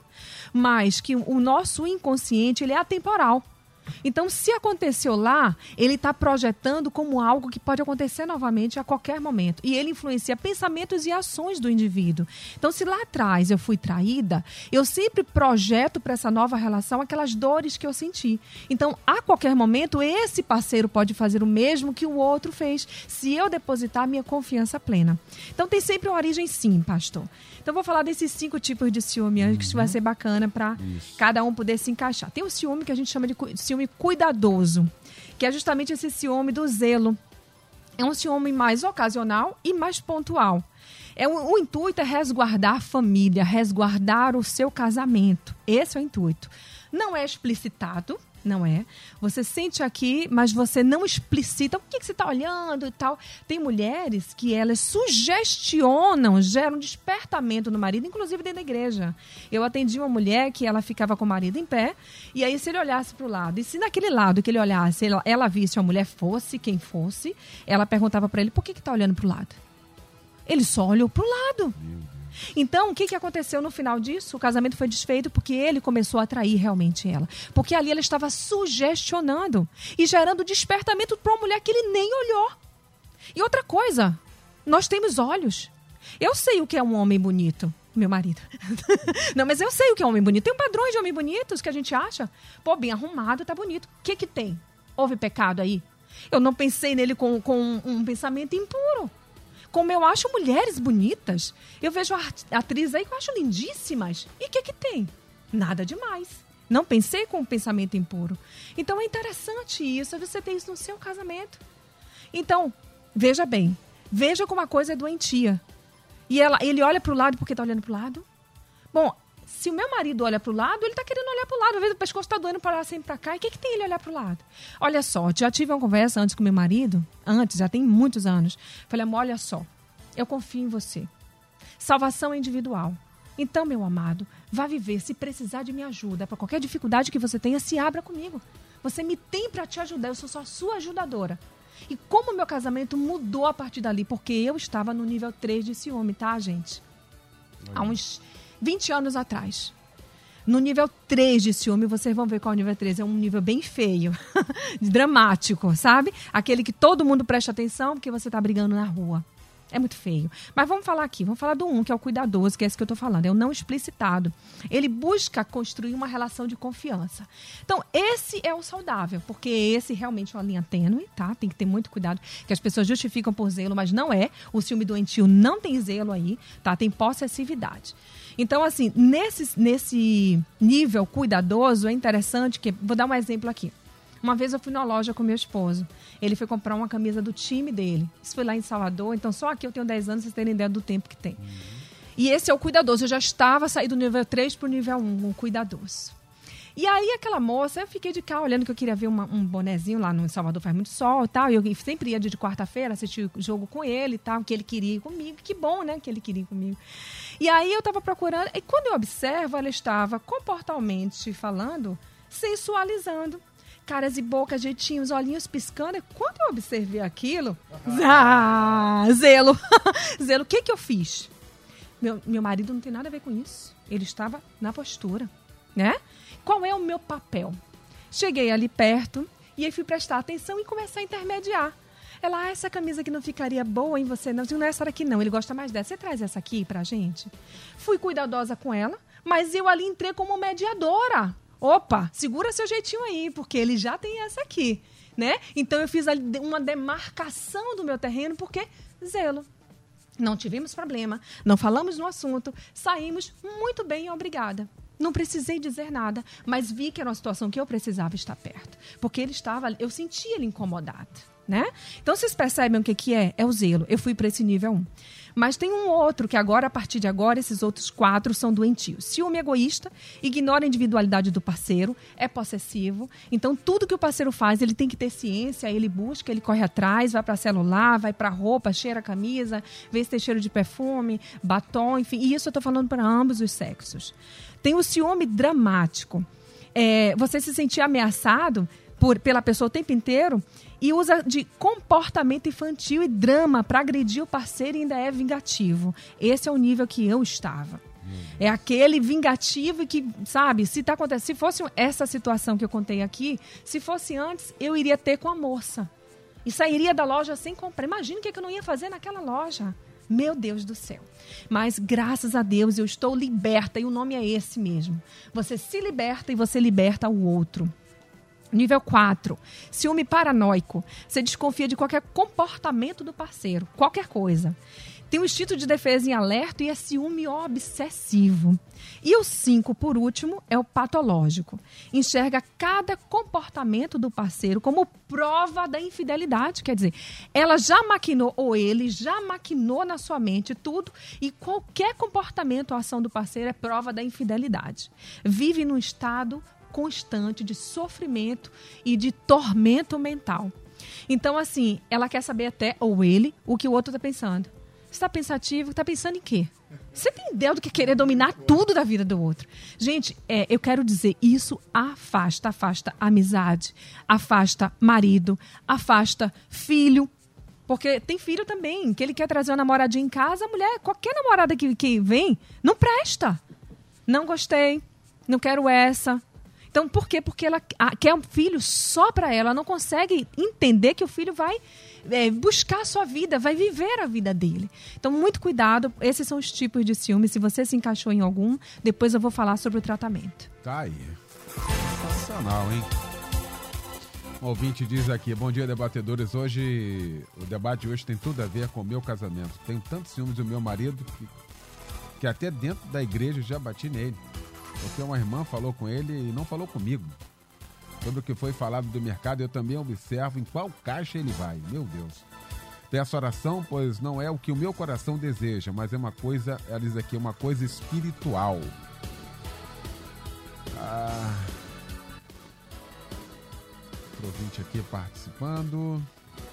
mas que o nosso inconsciente ele é atemporal. Então, se aconteceu lá, ele está projetando como algo que pode acontecer novamente a qualquer momento. E ele influencia pensamentos e ações do indivíduo. Então, se lá atrás eu fui traída, eu sempre projeto para essa nova relação aquelas dores que eu senti. Então, a qualquer momento, esse parceiro pode fazer o mesmo que o outro fez, se eu depositar minha confiança plena. Então, tem sempre uma origem sim, pastor. Então, vou falar desses cinco tipos de ciúme, uhum. que isso vai ser bacana para cada um poder se encaixar. Tem o ciúme que a gente chama de ciúme cuidadoso, que é justamente esse ciúme do zelo. É um ciúme mais ocasional e mais pontual. É, o, o intuito é resguardar a família, resguardar o seu casamento. Esse é o intuito. Não é explicitado, não é. Você sente aqui, mas você não explicita o que, que você está olhando e tal. Tem mulheres que elas sugestionam, geram despertamento no marido, inclusive dentro da igreja. Eu atendi uma mulher que ela ficava com o marido em pé, e aí se ele olhasse para o lado, e se naquele lado que ele olhasse, ela, ela visse a mulher fosse quem fosse, ela perguntava para ele, por que está olhando para o lado? Ele só olhou para o lado. Então, o que, que aconteceu no final disso? O casamento foi desfeito porque ele começou a atrair realmente ela. Porque ali ela estava sugestionando e gerando despertamento para uma mulher que ele nem olhou. E outra coisa, nós temos olhos. Eu sei o que é um homem bonito meu marido. não, mas eu sei o que é um homem bonito. Tem padrões de homem bonitos que a gente acha. Pô, bem arrumado, tá bonito. O que que tem? Houve pecado aí? Eu não pensei nele com, com um pensamento impuro. Como eu acho mulheres bonitas. Eu vejo atrizes aí que eu acho lindíssimas. E o que que tem? Nada demais. Não pensei com um pensamento impuro. Então é interessante isso, você tem isso no seu casamento. Então, veja bem, veja como a coisa é doentia. E ela, ele olha para o lado porque está olhando para o lado. Bom, se o meu marido olha para o lado, ele está querendo olhar para o lado. Às vezes o pescoço está doendo para lá, sempre para cá. E o que, que tem ele olhar para o lado? Olha só, já tive uma conversa antes com meu marido, antes, já tem muitos anos. Falei, amor, olha só, eu confio em você. Salvação é individual. Então, meu amado, vá viver. Se precisar de minha ajuda, para qualquer dificuldade que você tenha, se abra comigo. Você me tem para te ajudar, eu sou só sua ajudadora. E como meu casamento mudou a partir dali, porque eu estava no nível 3 de ciúme, tá, gente? Há uns 20 anos atrás. No nível 3 de ciúme, vocês vão ver qual é o nível 3. É um nível bem feio, dramático, sabe? Aquele que todo mundo presta atenção porque você está brigando na rua. É muito feio. Mas vamos falar aqui, vamos falar do um, que é o cuidadoso, que é esse que eu estou falando, é o não explicitado. Ele busca construir uma relação de confiança. Então, esse é o saudável, porque esse realmente é uma linha tênue, tá? Tem que ter muito cuidado, que as pessoas justificam por zelo, mas não é. O ciúme doentio não tem zelo aí, tá? Tem possessividade. Então, assim, nesse, nesse nível cuidadoso, é interessante que. Vou dar um exemplo aqui. Uma vez eu fui na loja com meu esposo. Ele foi comprar uma camisa do time dele. Isso foi lá em Salvador. Então, só aqui eu tenho 10 anos, vocês terem ideia do tempo que tem. E esse é o cuidadoso. Eu já estava saindo do nível 3 para o nível 1, um cuidadoso. E aí aquela moça, eu fiquei de cá olhando que eu queria ver uma, um bonezinho lá no Salvador faz muito sol e tal. E eu sempre ia de quarta-feira assistir o jogo com ele e tal, que ele queria ir comigo. Que bom, né, que ele queria ir comigo. E aí eu estava procurando, e quando eu observo, ela estava comportalmente falando, sensualizando caras e bocas, jeitinhos, olhinhos piscando. E quando eu observei aquilo, ah, zelo, zelo, o que que eu fiz? Meu, meu marido não tem nada a ver com isso. Ele estava na postura, né? Qual é o meu papel? Cheguei ali perto e aí fui prestar atenção e começar a intermediar. Ela, ah, essa camisa aqui não ficaria boa em você, não. Não é essa daqui, não. Ele gosta mais dessa. Você traz essa aqui pra gente? Fui cuidadosa com ela, mas eu ali entrei como mediadora opa, segura seu jeitinho aí, porque ele já tem essa aqui, né? Então eu fiz uma demarcação do meu terreno, porque zelo. Não tivemos problema, não falamos no assunto, saímos muito bem, obrigada. Não precisei dizer nada, mas vi que era uma situação que eu precisava estar perto, porque ele estava, eu sentia ele incomodado, né? Então vocês percebem o que que é? É o zelo. Eu fui para esse nível 1. Mas tem um outro que agora, a partir de agora, esses outros quatro são doentios. Ciúme egoísta, ignora a individualidade do parceiro, é possessivo. Então, tudo que o parceiro faz, ele tem que ter ciência, ele busca, ele corre atrás, vai para celular, vai para roupa, cheira a camisa, vê se tem cheiro de perfume, batom, enfim. E isso eu estou falando para ambos os sexos. Tem o ciúme dramático. É, você se sentir ameaçado por, pela pessoa o tempo inteiro e usa de comportamento infantil e drama para agredir o parceiro e ainda é vingativo. Esse é o nível que eu estava. É aquele vingativo que, sabe, se tá acontecendo, se fosse essa situação que eu contei aqui, se fosse antes, eu iria ter com a moça. E sairia da loja sem comprar. Imagina o que, é que eu não ia fazer naquela loja. Meu Deus do céu. Mas graças a Deus eu estou liberta e o nome é esse mesmo. Você se liberta e você liberta o outro. Nível 4. Ciúme paranoico. Você desconfia de qualquer comportamento do parceiro, qualquer coisa. Tem o instinto de defesa em alerta e é ciúme obsessivo. E o 5, por último, é o patológico. Enxerga cada comportamento do parceiro como prova da infidelidade. Quer dizer, ela já maquinou, ou ele já maquinou na sua mente tudo, e qualquer comportamento ou ação do parceiro é prova da infidelidade. Vive num estado constante de sofrimento e de tormento mental. Então, assim, ela quer saber até, ou ele, o que o outro está pensando. Está pensativo, está pensando em quê? Você tem ideia do que querer dominar tudo da vida do outro? Gente, é, eu quero dizer, isso afasta, afasta amizade, afasta marido, afasta filho. Porque tem filho também, que ele quer trazer uma namoradinha em casa, a mulher, qualquer namorada que, que vem, não presta. Não gostei, não quero essa, então, por quê? Porque ela quer um filho só para ela, ela não consegue entender que o filho vai é, buscar a sua vida, vai viver a vida dele. Então, muito cuidado, esses são os tipos de ciúme. Se você se encaixou em algum, depois eu vou falar sobre o tratamento. Tá aí. Sensacional, hein? Um ouvinte diz aqui, bom dia debatedores, hoje, o debate de hoje tem tudo a ver com o meu casamento. Tenho tantos ciúmes do meu marido que, que até dentro da igreja já bati nele porque uma irmã falou com ele e não falou comigo. Sobre o que foi falado do mercado, eu também observo em qual caixa ele vai. Meu Deus. Peço oração, pois não é o que o meu coração deseja, mas é uma coisa, ela diz aqui, uma coisa espiritual. Ah, ouvinte aqui participando.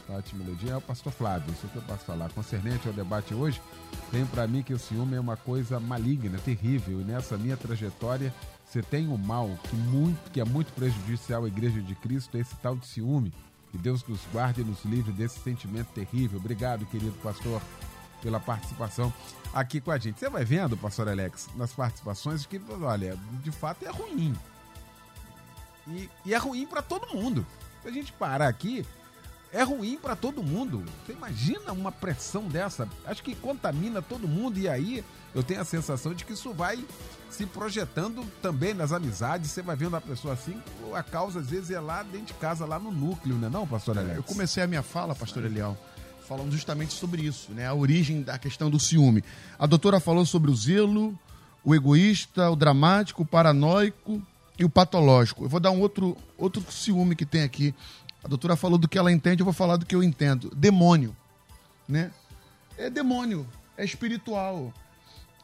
Tati Melodia, é o pastor Flávio, isso que eu posso falar. Concernente ao debate hoje, tenho para mim que o ciúme é uma coisa maligna, terrível, e nessa minha trajetória você tem um mal que, muito, que é muito prejudicial à Igreja de Cristo, esse tal de ciúme. Que Deus nos guarde e nos livre desse sentimento terrível. Obrigado, querido pastor, pela participação aqui com a gente. Você vai vendo, pastor Alex, nas participações, que, olha, de fato é ruim. E, e é ruim para todo mundo. Se a gente parar aqui, é ruim para todo mundo. Você imagina uma pressão dessa? Acho que contamina todo mundo e aí eu tenho a sensação de que isso vai se projetando também nas amizades. Você vai vendo a pessoa assim, a causa às vezes é lá dentro de casa, lá no núcleo, né, não, pastor Alex? Eu comecei a minha fala, pastor Eliel, falando justamente sobre isso, né? A origem da questão do ciúme. A doutora falou sobre o zelo, o egoísta, o dramático, o paranoico e o patológico. Eu vou dar um outro, outro ciúme que tem aqui a doutora falou do que ela entende, eu vou falar do que eu entendo. Demônio, né? É demônio, é espiritual.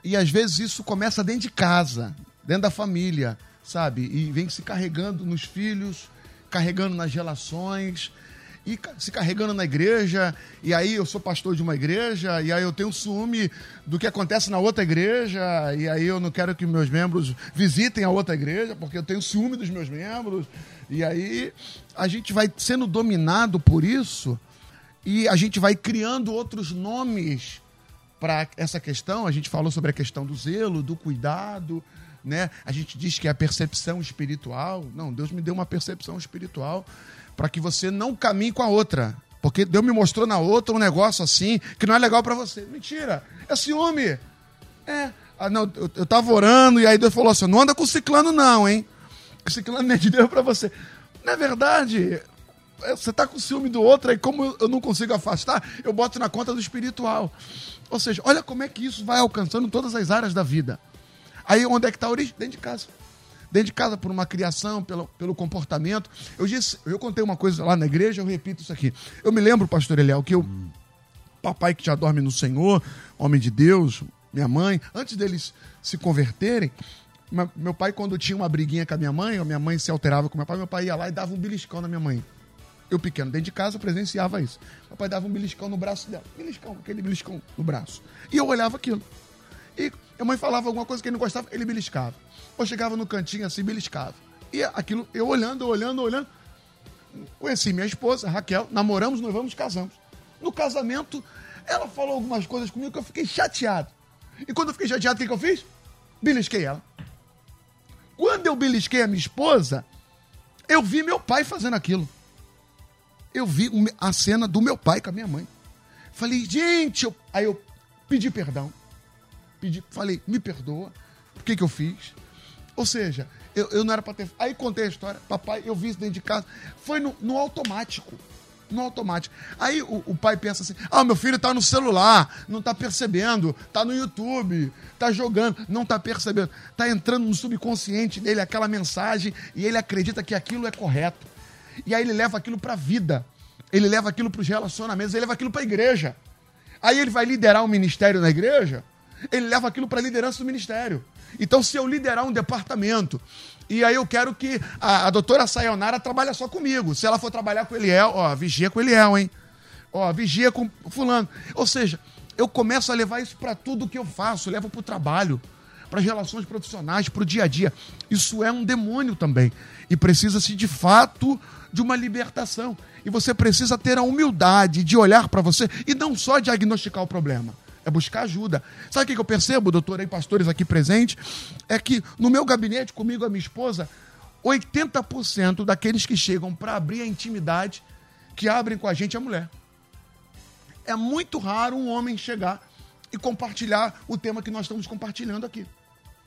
E às vezes isso começa dentro de casa, dentro da família, sabe? E vem se carregando nos filhos, carregando nas relações, e se carregando na igreja, e aí eu sou pastor de uma igreja, e aí eu tenho ciúme do que acontece na outra igreja, e aí eu não quero que meus membros visitem a outra igreja, porque eu tenho ciúme dos meus membros, e aí a gente vai sendo dominado por isso, e a gente vai criando outros nomes para essa questão. A gente falou sobre a questão do zelo, do cuidado, né? A gente diz que é a percepção espiritual. Não, Deus me deu uma percepção espiritual para que você não caminhe com a outra. Porque Deus me mostrou na outra um negócio assim que não é legal para você. Mentira, é ciúme. É. Ah, não, eu, eu tava orando e aí Deus falou assim: não anda com ciclano, não, hein? O ciclano não é de Deus para você. Não é verdade. É, você tá com ciúme do outro, aí como eu não consigo afastar, eu boto na conta do espiritual. Ou seja, olha como é que isso vai alcançando todas as áreas da vida. Aí onde é que está a origem? Dentro de casa dentro de casa por uma criação, pelo, pelo comportamento. Eu, disse, eu contei uma coisa lá na igreja, eu repito isso aqui. Eu me lembro, pastor Eliel, que eu, papai que já dorme no Senhor, homem de Deus, minha mãe, antes deles se converterem, meu pai, quando tinha uma briguinha com a minha mãe, ou minha mãe se alterava com meu pai, meu pai ia lá e dava um beliscão na minha mãe. Eu pequeno, dentro de casa, presenciava isso. Meu pai dava um beliscão no braço dela. Beliscão, aquele beliscão no braço. E eu olhava aquilo. E a mãe falava alguma coisa que ele não gostava, ele beliscava. Ou chegava no cantinho assim, beliscava. E aquilo, eu olhando, olhando, olhando. Conheci minha esposa, Raquel, namoramos, nós vamos, casamos. No casamento, ela falou algumas coisas comigo que eu fiquei chateado. E quando eu fiquei chateado, o que, que eu fiz? belisquei ela. Quando eu belisquei a minha esposa, eu vi meu pai fazendo aquilo. Eu vi a cena do meu pai com a minha mãe. Falei, gente, eu... aí eu pedi perdão. Pedi, falei, me perdoa. O que, que eu fiz? Ou seja, eu, eu não era para ter. Aí contei a história. Papai, eu vi isso dentro de casa. Foi no, no automático. No automático. Aí o, o, pai pensa assim: ah, meu filho tá no celular, não tá percebendo, tá no YouTube, tá jogando, não tá percebendo. Tá entrando no subconsciente dele aquela mensagem e ele acredita que aquilo é correto. E aí ele leva aquilo para a vida. Ele leva aquilo para os relacionamentos, ele leva aquilo para a igreja. Aí ele vai liderar um ministério na igreja, ele leva aquilo para a liderança do ministério. Então, se eu liderar um departamento, e aí eu quero que a, a doutora Sayonara trabalhe só comigo. Se ela for trabalhar com Eliel, ó, vigia com Eliel, hein? Ó, vigia com fulano. Ou seja, eu começo a levar isso para tudo que eu faço, levo para o trabalho, para as relações profissionais, para o dia a dia. Isso é um demônio também. E precisa-se, de fato, de uma libertação. E você precisa ter a humildade de olhar para você e não só diagnosticar o problema é buscar ajuda. Sabe o que eu percebo, doutor e pastores aqui presentes? É que no meu gabinete, comigo e a minha esposa, 80% daqueles que chegam para abrir a intimidade, que abrem com a gente, é mulher. É muito raro um homem chegar e compartilhar o tema que nós estamos compartilhando aqui.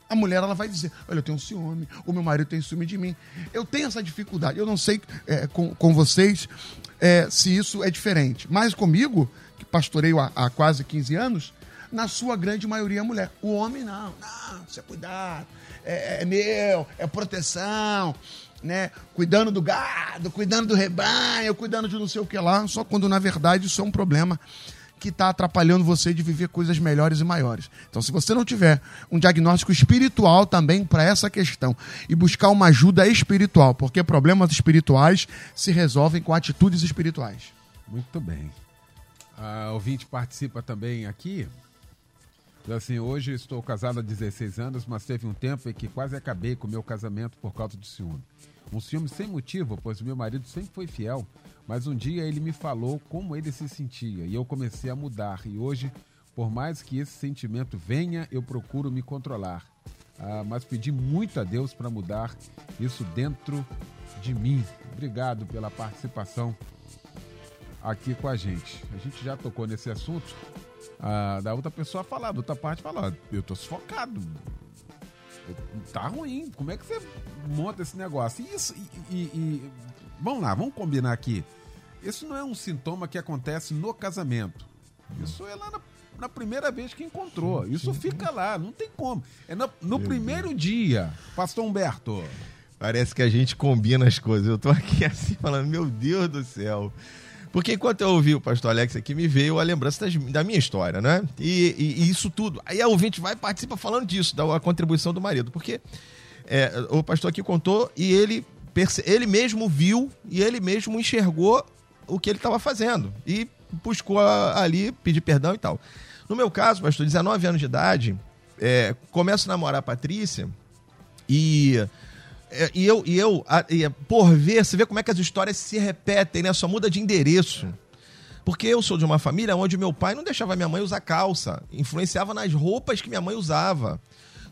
A mulher ela vai dizer: Olha, eu tenho ciúme, o meu marido tem ciúme de mim. Eu tenho essa dificuldade. Eu não sei é, com, com vocês é, se isso é diferente, mas comigo pastoreio há, há quase 15 anos, na sua grande maioria é mulher. O homem não, não, isso é cuidado, é, é meu, é proteção, né? Cuidando do gado, cuidando do rebanho, cuidando de não sei o que lá, só quando na verdade isso é um problema que está atrapalhando você de viver coisas melhores e maiores. Então, se você não tiver um diagnóstico espiritual também para essa questão e buscar uma ajuda espiritual, porque problemas espirituais se resolvem com atitudes espirituais. Muito bem. A ouvinte participa também aqui. Assim, hoje estou casado há 16 anos, mas teve um tempo em que quase acabei com meu casamento por causa do ciúme. Um ciúme sem motivo, pois meu marido sempre foi fiel, mas um dia ele me falou como ele se sentia e eu comecei a mudar. E hoje, por mais que esse sentimento venha, eu procuro me controlar. Ah, mas pedi muito a Deus para mudar isso dentro de mim. Obrigado pela participação aqui com a gente. A gente já tocou nesse assunto. Ah, da outra pessoa falar, da outra parte falar, eu tô sufocado. Tá ruim. Como é que você monta esse negócio? Isso, e, e, e, vamos lá, vamos combinar aqui. Isso não é um sintoma que acontece no casamento. Isso é lá na, na primeira vez que encontrou. Isso fica lá, não tem como. É no, no primeiro dia, Pastor Humberto. Parece que a gente combina as coisas. Eu tô aqui assim falando, meu Deus do céu. Porque enquanto eu ouvi o pastor Alex aqui, me veio a lembrança das, da minha história, né? E, e, e, isso tudo. Aí a ouvinte vai e participa falando disso, da contribuição do marido. Porque é, o pastor aqui contou e ele, ele mesmo viu e ele mesmo enxergou o que ele estava fazendo. E buscou ali pedir perdão e tal. No meu caso, pastor, 19 anos de idade, é, começo a namorar a Patrícia e é, e eu, e eu e, por ver, você vê como é que as histórias se repetem, né? Só muda de endereço. Porque eu sou de uma família onde meu pai não deixava minha mãe usar calça, influenciava nas roupas que minha mãe usava.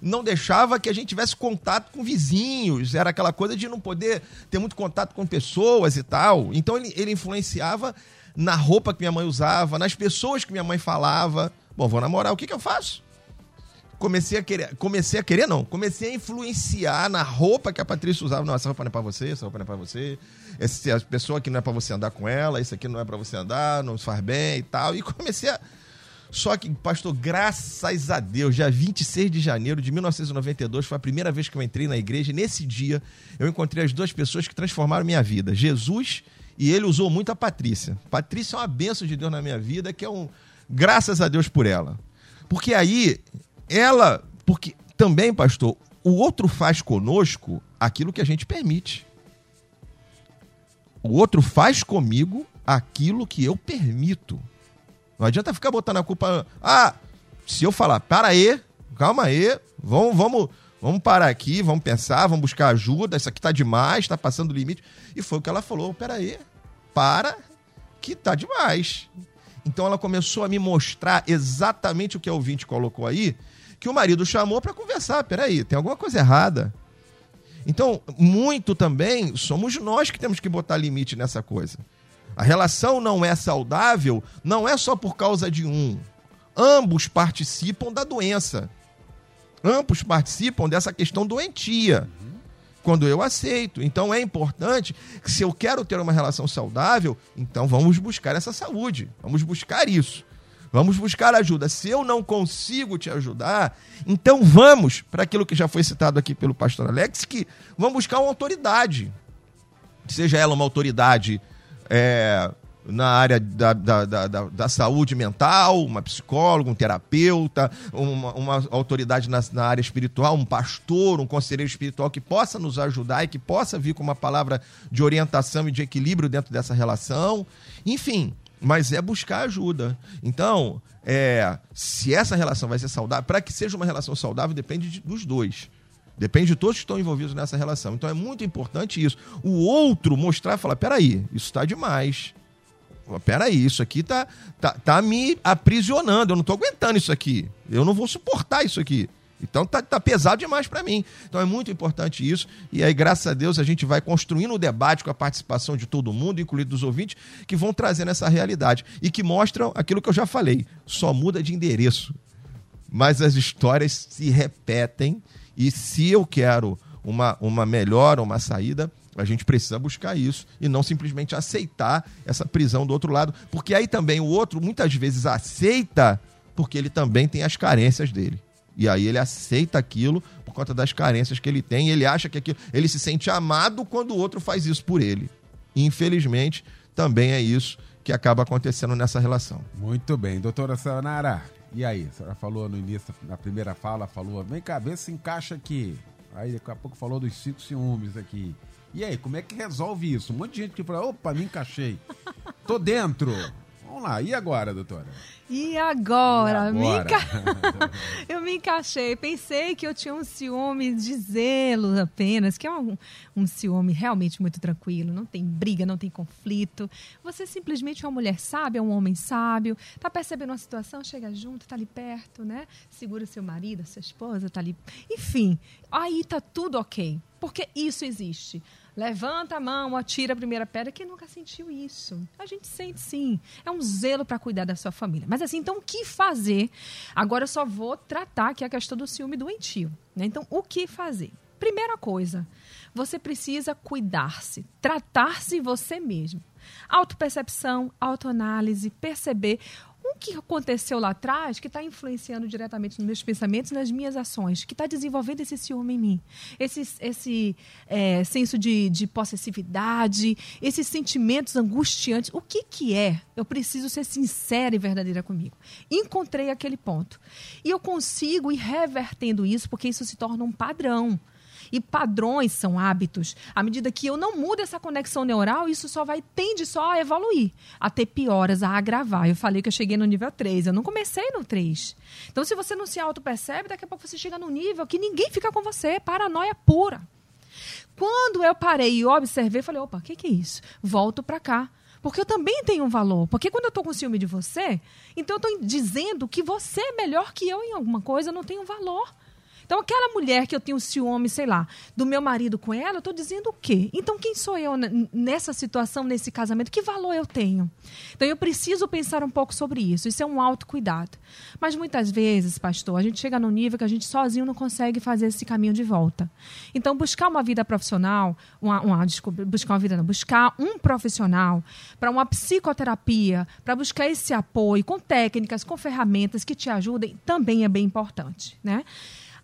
Não deixava que a gente tivesse contato com vizinhos, era aquela coisa de não poder ter muito contato com pessoas e tal. Então ele, ele influenciava na roupa que minha mãe usava, nas pessoas que minha mãe falava. Bom, vou namorar, o que, que eu faço? Comecei a querer, comecei a querer não, comecei a influenciar na roupa que a Patrícia usava. Não, essa roupa não é pra você, essa roupa não é pra você. Essa pessoa aqui não é pra você andar com ela, isso aqui não é pra você andar, não faz bem e tal. E comecei a... Só que, pastor, graças a Deus, dia 26 de janeiro de 1992 foi a primeira vez que eu entrei na igreja. E nesse dia eu encontrei as duas pessoas que transformaram minha vida: Jesus e ele usou muito a Patrícia. Patrícia é uma bênção de Deus na minha vida, que é um. Graças a Deus por ela. Porque aí ela, porque também, pastor, o outro faz conosco aquilo que a gente permite. O outro faz comigo aquilo que eu permito. Não adianta ficar botando a culpa. Ah, se eu falar, para aí, calma aí, vamos, vamos, vamos parar aqui, vamos pensar, vamos buscar ajuda, isso aqui tá demais, tá passando o limite. E foi o que ela falou: pera aí, para, que tá demais. Então ela começou a me mostrar exatamente o que a ouvinte colocou aí, que o marido chamou para conversar. Peraí, tem alguma coisa errada. Então, muito também somos nós que temos que botar limite nessa coisa. A relação não é saudável, não é só por causa de um. Ambos participam da doença. Ambos participam dessa questão doentia. Quando eu aceito. Então é importante que, se eu quero ter uma relação saudável, então vamos buscar essa saúde. Vamos buscar isso. Vamos buscar ajuda. Se eu não consigo te ajudar, então vamos para aquilo que já foi citado aqui pelo pastor Alex, que vamos buscar uma autoridade. Seja ela uma autoridade é, na área da, da, da, da, saúde mental, uma psicóloga, um terapeuta, uma, uma autoridade na, na, área espiritual, um pastor, um conselheiro espiritual que possa nos ajudar e que possa vir com uma palavra de orientação e de equilíbrio dentro dessa relação. Enfim, mas é buscar ajuda. Então, é, se essa relação vai ser saudável, para que seja uma relação saudável, depende de, dos dois. Depende de todos que estão envolvidos nessa relação. Então é muito importante isso. O outro mostrar e falar: peraí, isso está demais peraí, isso aqui tá, tá, tá me aprisionando, eu não tô aguentando isso aqui. Eu não vou suportar isso aqui. Então tá, tá pesado demais para mim. Então é muito importante isso. E aí, graças a Deus, a gente vai construindo o debate com a participação de todo mundo, incluindo os ouvintes, que vão trazendo essa realidade e que mostram aquilo que eu já falei: só muda de endereço. Mas as histórias se repetem. E se eu quero uma, uma melhora, uma saída, a gente precisa buscar isso e não simplesmente aceitar essa prisão do outro lado, porque aí também o outro muitas vezes aceita porque ele também tem as carências dele. E aí ele aceita aquilo por conta das carências que ele tem, ele acha que aquilo, ele se sente amado quando o outro faz isso por ele. E, infelizmente, também é isso que acaba acontecendo nessa relação. Muito bem, doutora Sanara. E aí, a senhora falou no início, na primeira fala, falou, vem cá, vê se encaixa aqui. Aí daqui a pouco falou dos cinco ciúmes aqui. E aí, como é que resolve isso? Um monte de gente que fala, opa, me encaixei. Tô dentro. Vamos lá, e agora, doutora? E agora? E agora? Me enca... eu me encaixei. Pensei que eu tinha um ciúme de zelo apenas, que é um, um ciúme realmente muito tranquilo. Não tem briga, não tem conflito. Você simplesmente é uma mulher sábia, um homem sábio. Tá percebendo uma situação, chega junto, tá ali perto, né? Segura seu marido, sua esposa, tá ali. Enfim, aí tá tudo ok. Porque isso existe. Levanta a mão, atira a primeira pedra. Quem nunca sentiu isso? A gente sente sim. É um zelo para cuidar da sua família. Mas assim, então o que fazer? Agora eu só vou tratar aqui a questão do ciúme doentio. Né? Então, o que fazer? Primeira coisa, você precisa cuidar-se, tratar-se você mesmo. Autopercepção, autoanálise, perceber o que aconteceu lá atrás que está influenciando diretamente nos meus pensamentos e nas minhas ações, que está desenvolvendo esse ciúme em mim, esse, esse é, senso de, de possessividade, esses sentimentos angustiantes. O que, que é? Eu preciso ser sincera e verdadeira comigo. Encontrei aquele ponto. E eu consigo ir revertendo isso, porque isso se torna um padrão. E padrões são hábitos. À medida que eu não mudo essa conexão neural, isso só vai, tende só a evoluir, a ter pioras, a agravar. Eu falei que eu cheguei no nível 3, eu não comecei no 3. Então, se você não se auto-percebe, daqui a pouco você chega no nível que ninguém fica com você, paranoia pura. Quando eu parei e observei, falei, opa, o que, que é isso? Volto para cá porque eu também tenho um valor. Porque quando eu estou com ciúme de você, então eu estou dizendo que você é melhor que eu em alguma coisa, eu não tenho valor. Então, aquela mulher que eu tenho ciúme, sei lá, do meu marido com ela, eu estou dizendo o quê? Então, quem sou eu nessa situação, nesse casamento? Que valor eu tenho? Então, eu preciso pensar um pouco sobre isso. Isso é um autocuidado. Mas muitas vezes, pastor, a gente chega num nível que a gente sozinho não consegue fazer esse caminho de volta. Então, buscar uma vida profissional, uma, uma desculpa, buscar uma vida não, buscar um profissional para uma psicoterapia, para buscar esse apoio com técnicas, com ferramentas que te ajudem, também é bem importante, né?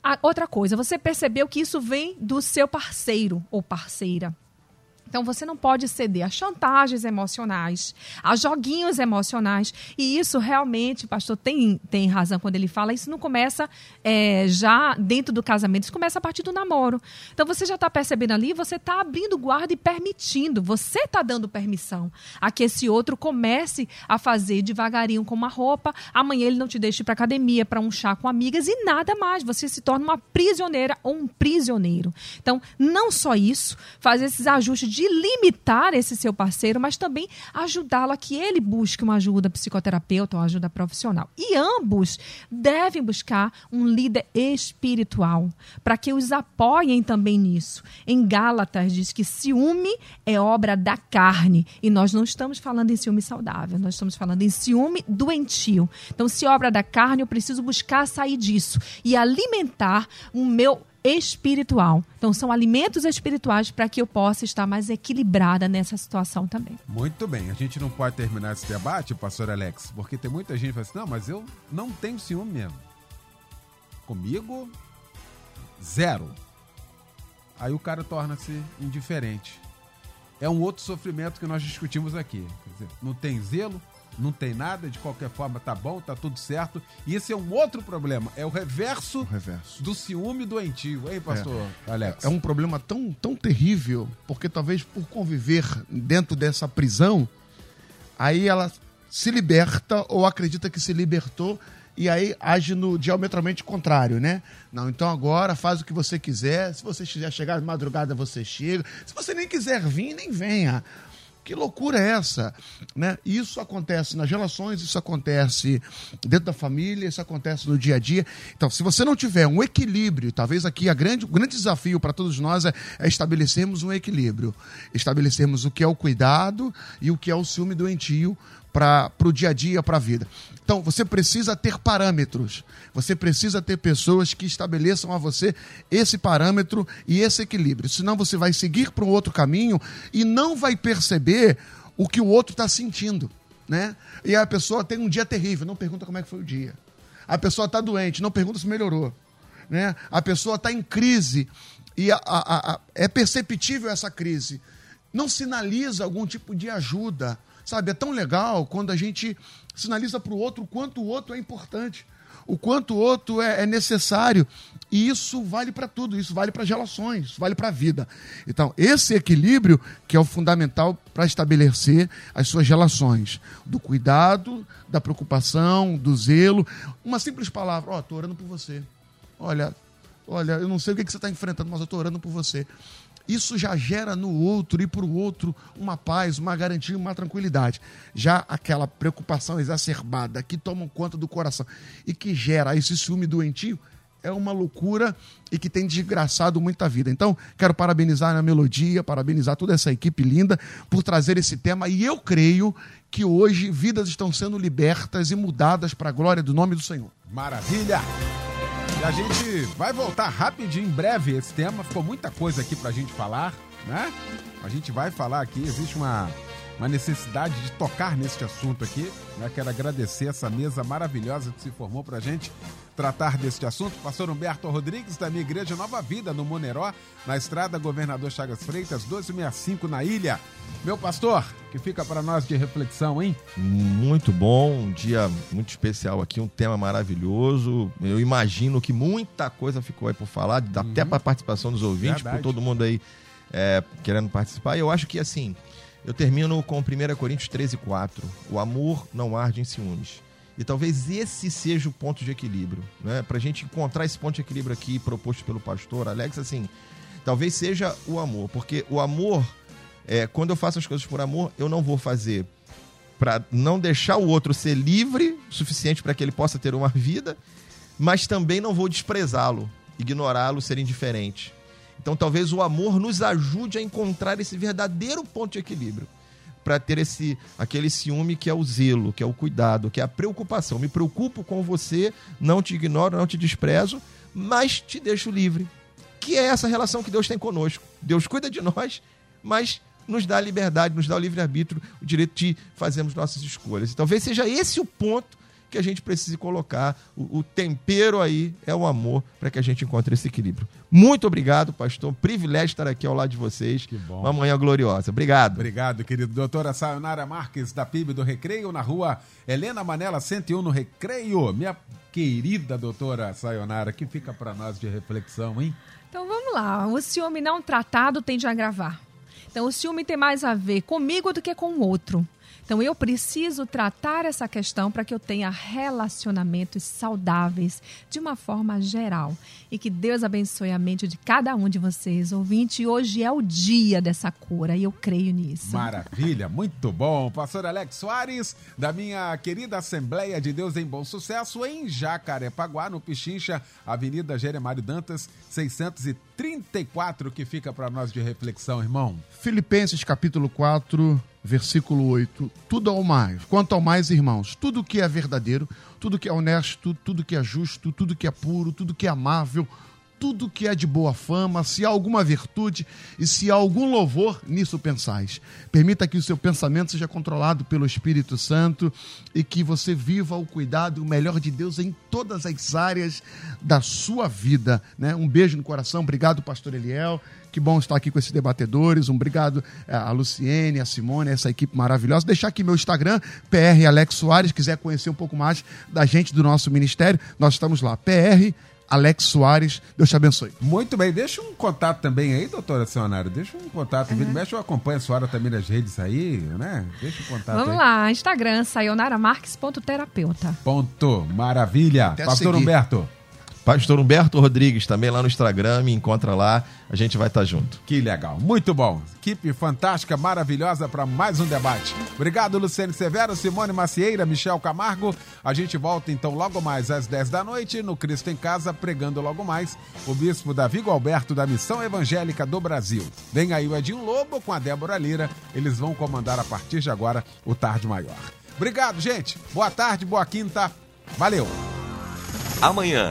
A, outra coisa, você percebeu que isso vem do seu parceiro ou parceira. Então você não pode ceder a chantagens emocionais, a joguinhos emocionais. E isso realmente, pastor, tem, tem razão quando ele fala, isso não começa é, já dentro do casamento, isso começa a partir do namoro. Então você já está percebendo ali, você está abrindo guarda e permitindo, você está dando permissão a que esse outro comece a fazer devagarinho com uma roupa, amanhã ele não te deixe para academia, para um chá com amigas e nada mais. Você se torna uma prisioneira ou um prisioneiro. Então, não só isso, fazer esses ajustes de de limitar esse seu parceiro, mas também ajudá-lo a que ele busque uma ajuda psicoterapeuta ou ajuda profissional. E ambos devem buscar um líder espiritual para que os apoiem também nisso. Em Gálatas diz que ciúme é obra da carne e nós não estamos falando em ciúme saudável, nós estamos falando em ciúme doentio. Então, se obra da carne, eu preciso buscar sair disso e alimentar o meu espiritual. Então, são alimentos espirituais para que eu possa estar mais equilibrada nessa situação também. Muito bem. A gente não pode terminar esse debate, pastor Alex, porque tem muita gente que fala assim: não, mas eu não tenho ciúme mesmo. Comigo, zero. Aí o cara torna-se indiferente. É um outro sofrimento que nós discutimos aqui. Quer dizer, não tem zelo, não tem nada, de qualquer forma tá bom, tá tudo certo. E esse é um outro problema, é o reverso, o reverso. do ciúme doentio. Ei, pastor é. Alex. É um problema tão, tão terrível, porque talvez por conviver dentro dessa prisão, aí ela se liberta ou acredita que se libertou e aí age no diametralmente contrário, né? Não, então agora faz o que você quiser. Se você quiser chegar de madrugada, você chega. Se você nem quiser vir, nem venha. Que loucura é essa? Né? Isso acontece nas relações, isso acontece dentro da família, isso acontece no dia a dia. Então, se você não tiver um equilíbrio, talvez aqui a grande, o grande desafio para todos nós é, é estabelecermos um equilíbrio. Estabelecermos o que é o cuidado e o que é o ciúme doentio para o dia a dia, para a vida. Então, você precisa ter parâmetros. Você precisa ter pessoas que estabeleçam a você esse parâmetro e esse equilíbrio. Senão, você vai seguir para um outro caminho e não vai perceber o que o outro está sentindo. Né? E a pessoa tem um dia terrível, não pergunta como é que foi o dia. A pessoa está doente, não pergunta se melhorou. Né? A pessoa está em crise e a, a, a, é perceptível essa crise. Não sinaliza algum tipo de ajuda Sabe, é tão legal quando a gente sinaliza para o outro o quanto o outro é importante, o quanto o outro é, é necessário. E isso vale para tudo, isso vale para as relações, isso vale para a vida. Então, esse equilíbrio que é o fundamental para estabelecer as suas relações. Do cuidado, da preocupação, do zelo. Uma simples palavra, ó, oh, estou orando por você. Olha, olha, eu não sei o que, que você está enfrentando, mas eu estou orando por você isso já gera no outro e para o outro uma paz, uma garantia, uma tranquilidade. Já aquela preocupação exacerbada que toma conta do coração e que gera esse ciúme doentio é uma loucura e que tem desgraçado muita vida. Então, quero parabenizar a Melodia, parabenizar toda essa equipe linda por trazer esse tema e eu creio que hoje vidas estão sendo libertas e mudadas para a glória do nome do Senhor. Maravilha! E a gente vai voltar rapidinho, em breve, esse tema. Ficou muita coisa aqui pra gente falar, né? A gente vai falar aqui, existe uma, uma necessidade de tocar neste assunto aqui. Né? Quero agradecer essa mesa maravilhosa que se formou pra gente tratar deste assunto. Pastor Humberto Rodrigues, da minha igreja Nova Vida, no Moneró, na estrada Governador Chagas Freitas, 1265, na ilha. Meu pastor, que fica para nós de reflexão, hein? Muito bom, um dia muito especial aqui, um tema maravilhoso. Eu imagino que muita coisa ficou aí por falar, uhum. até para a participação dos ouvintes, Verdade. por todo mundo aí é, querendo participar. Eu acho que assim, eu termino com 1 Coríntios 13, 4. O amor não arde em ciúmes. E talvez esse seja o ponto de equilíbrio, né? Para a gente encontrar esse ponto de equilíbrio aqui proposto pelo pastor Alex, assim, talvez seja o amor, porque o amor, é, quando eu faço as coisas por amor, eu não vou fazer para não deixar o outro ser livre o suficiente para que ele possa ter uma vida, mas também não vou desprezá-lo, ignorá-lo, ser indiferente. Então, talvez o amor nos ajude a encontrar esse verdadeiro ponto de equilíbrio para ter esse aquele ciúme que é o zelo, que é o cuidado, que é a preocupação. Me preocupo com você, não te ignoro, não te desprezo, mas te deixo livre. Que é essa relação que Deus tem conosco. Deus cuida de nós, mas nos dá a liberdade, nos dá o livre-arbítrio, o direito de fazermos nossas escolhas. E talvez seja esse o ponto que a gente precise colocar. O, o tempero aí é o amor para que a gente encontre esse equilíbrio. Muito obrigado, pastor. Privilégio estar aqui ao lado de vocês. Que bom. Uma manhã gloriosa. Obrigado. Obrigado, querido. Doutora Sayonara Marques, da PIB do Recreio, na rua Helena Manela, 101, no Recreio. Minha querida doutora Sayonara, que fica para nós de reflexão, hein? Então vamos lá. O ciúme não tratado tende a agravar. Então o ciúme tem mais a ver comigo do que com o outro. Então eu preciso tratar essa questão para que eu tenha relacionamentos saudáveis de uma forma geral. E que Deus abençoe a mente de cada um de vocês, ouvinte. Hoje é o dia dessa cura e eu creio nisso. Maravilha, muito bom. Pastor Alex Soares, da minha querida Assembleia de Deus em Bom Sucesso, em Jacarepaguá, no Pichincha, Avenida Jeremário Dantas, 634, que fica para nós de reflexão, irmão. Filipenses capítulo 4, versículo 8. Tudo ao mais, quanto ao mais, irmãos, tudo que é verdadeiro, tudo que é honesto, tudo que é justo, tudo que é puro, tudo que é amável, tudo que é de boa fama, se há alguma virtude e se há algum louvor, nisso pensais. Permita que o seu pensamento seja controlado pelo Espírito Santo e que você viva o cuidado e o melhor de Deus em todas as áreas da sua vida. Né? Um beijo no coração, obrigado, Pastor Eliel. Que bom estar aqui com esses debatedores. Um obrigado eh, a Luciene, a Simone, essa equipe maravilhosa. Deixar aqui meu Instagram, PR Alex Soares, quiser conhecer um pouco mais da gente do nosso ministério, nós estamos lá, PR Alex Soares. Deus te abençoe. Muito bem, deixa um contato também aí, doutora Cionário. Deixa um contato. Uhum. Mexe, eu acompanho a senhora também nas redes aí, né? Deixa um contato Vamos aí. lá, Instagram, sayonaramarques.terapeuta. Ponto. Maravilha. Até Pastor seguir. Humberto. Pastor Humberto Rodrigues, também lá no Instagram, me encontra lá, a gente vai estar tá junto. Que legal, muito bom. Equipe fantástica, maravilhosa para mais um debate. Obrigado, Luciane Severo, Simone Macieira, Michel Camargo. A gente volta então logo mais às 10 da noite no Cristo em Casa, pregando logo mais o bispo Davi Alberto da Missão Evangélica do Brasil. Vem aí o Edinho Lobo com a Débora Lira, eles vão comandar a partir de agora o Tarde Maior. Obrigado, gente. Boa tarde, boa quinta. Valeu. Amanhã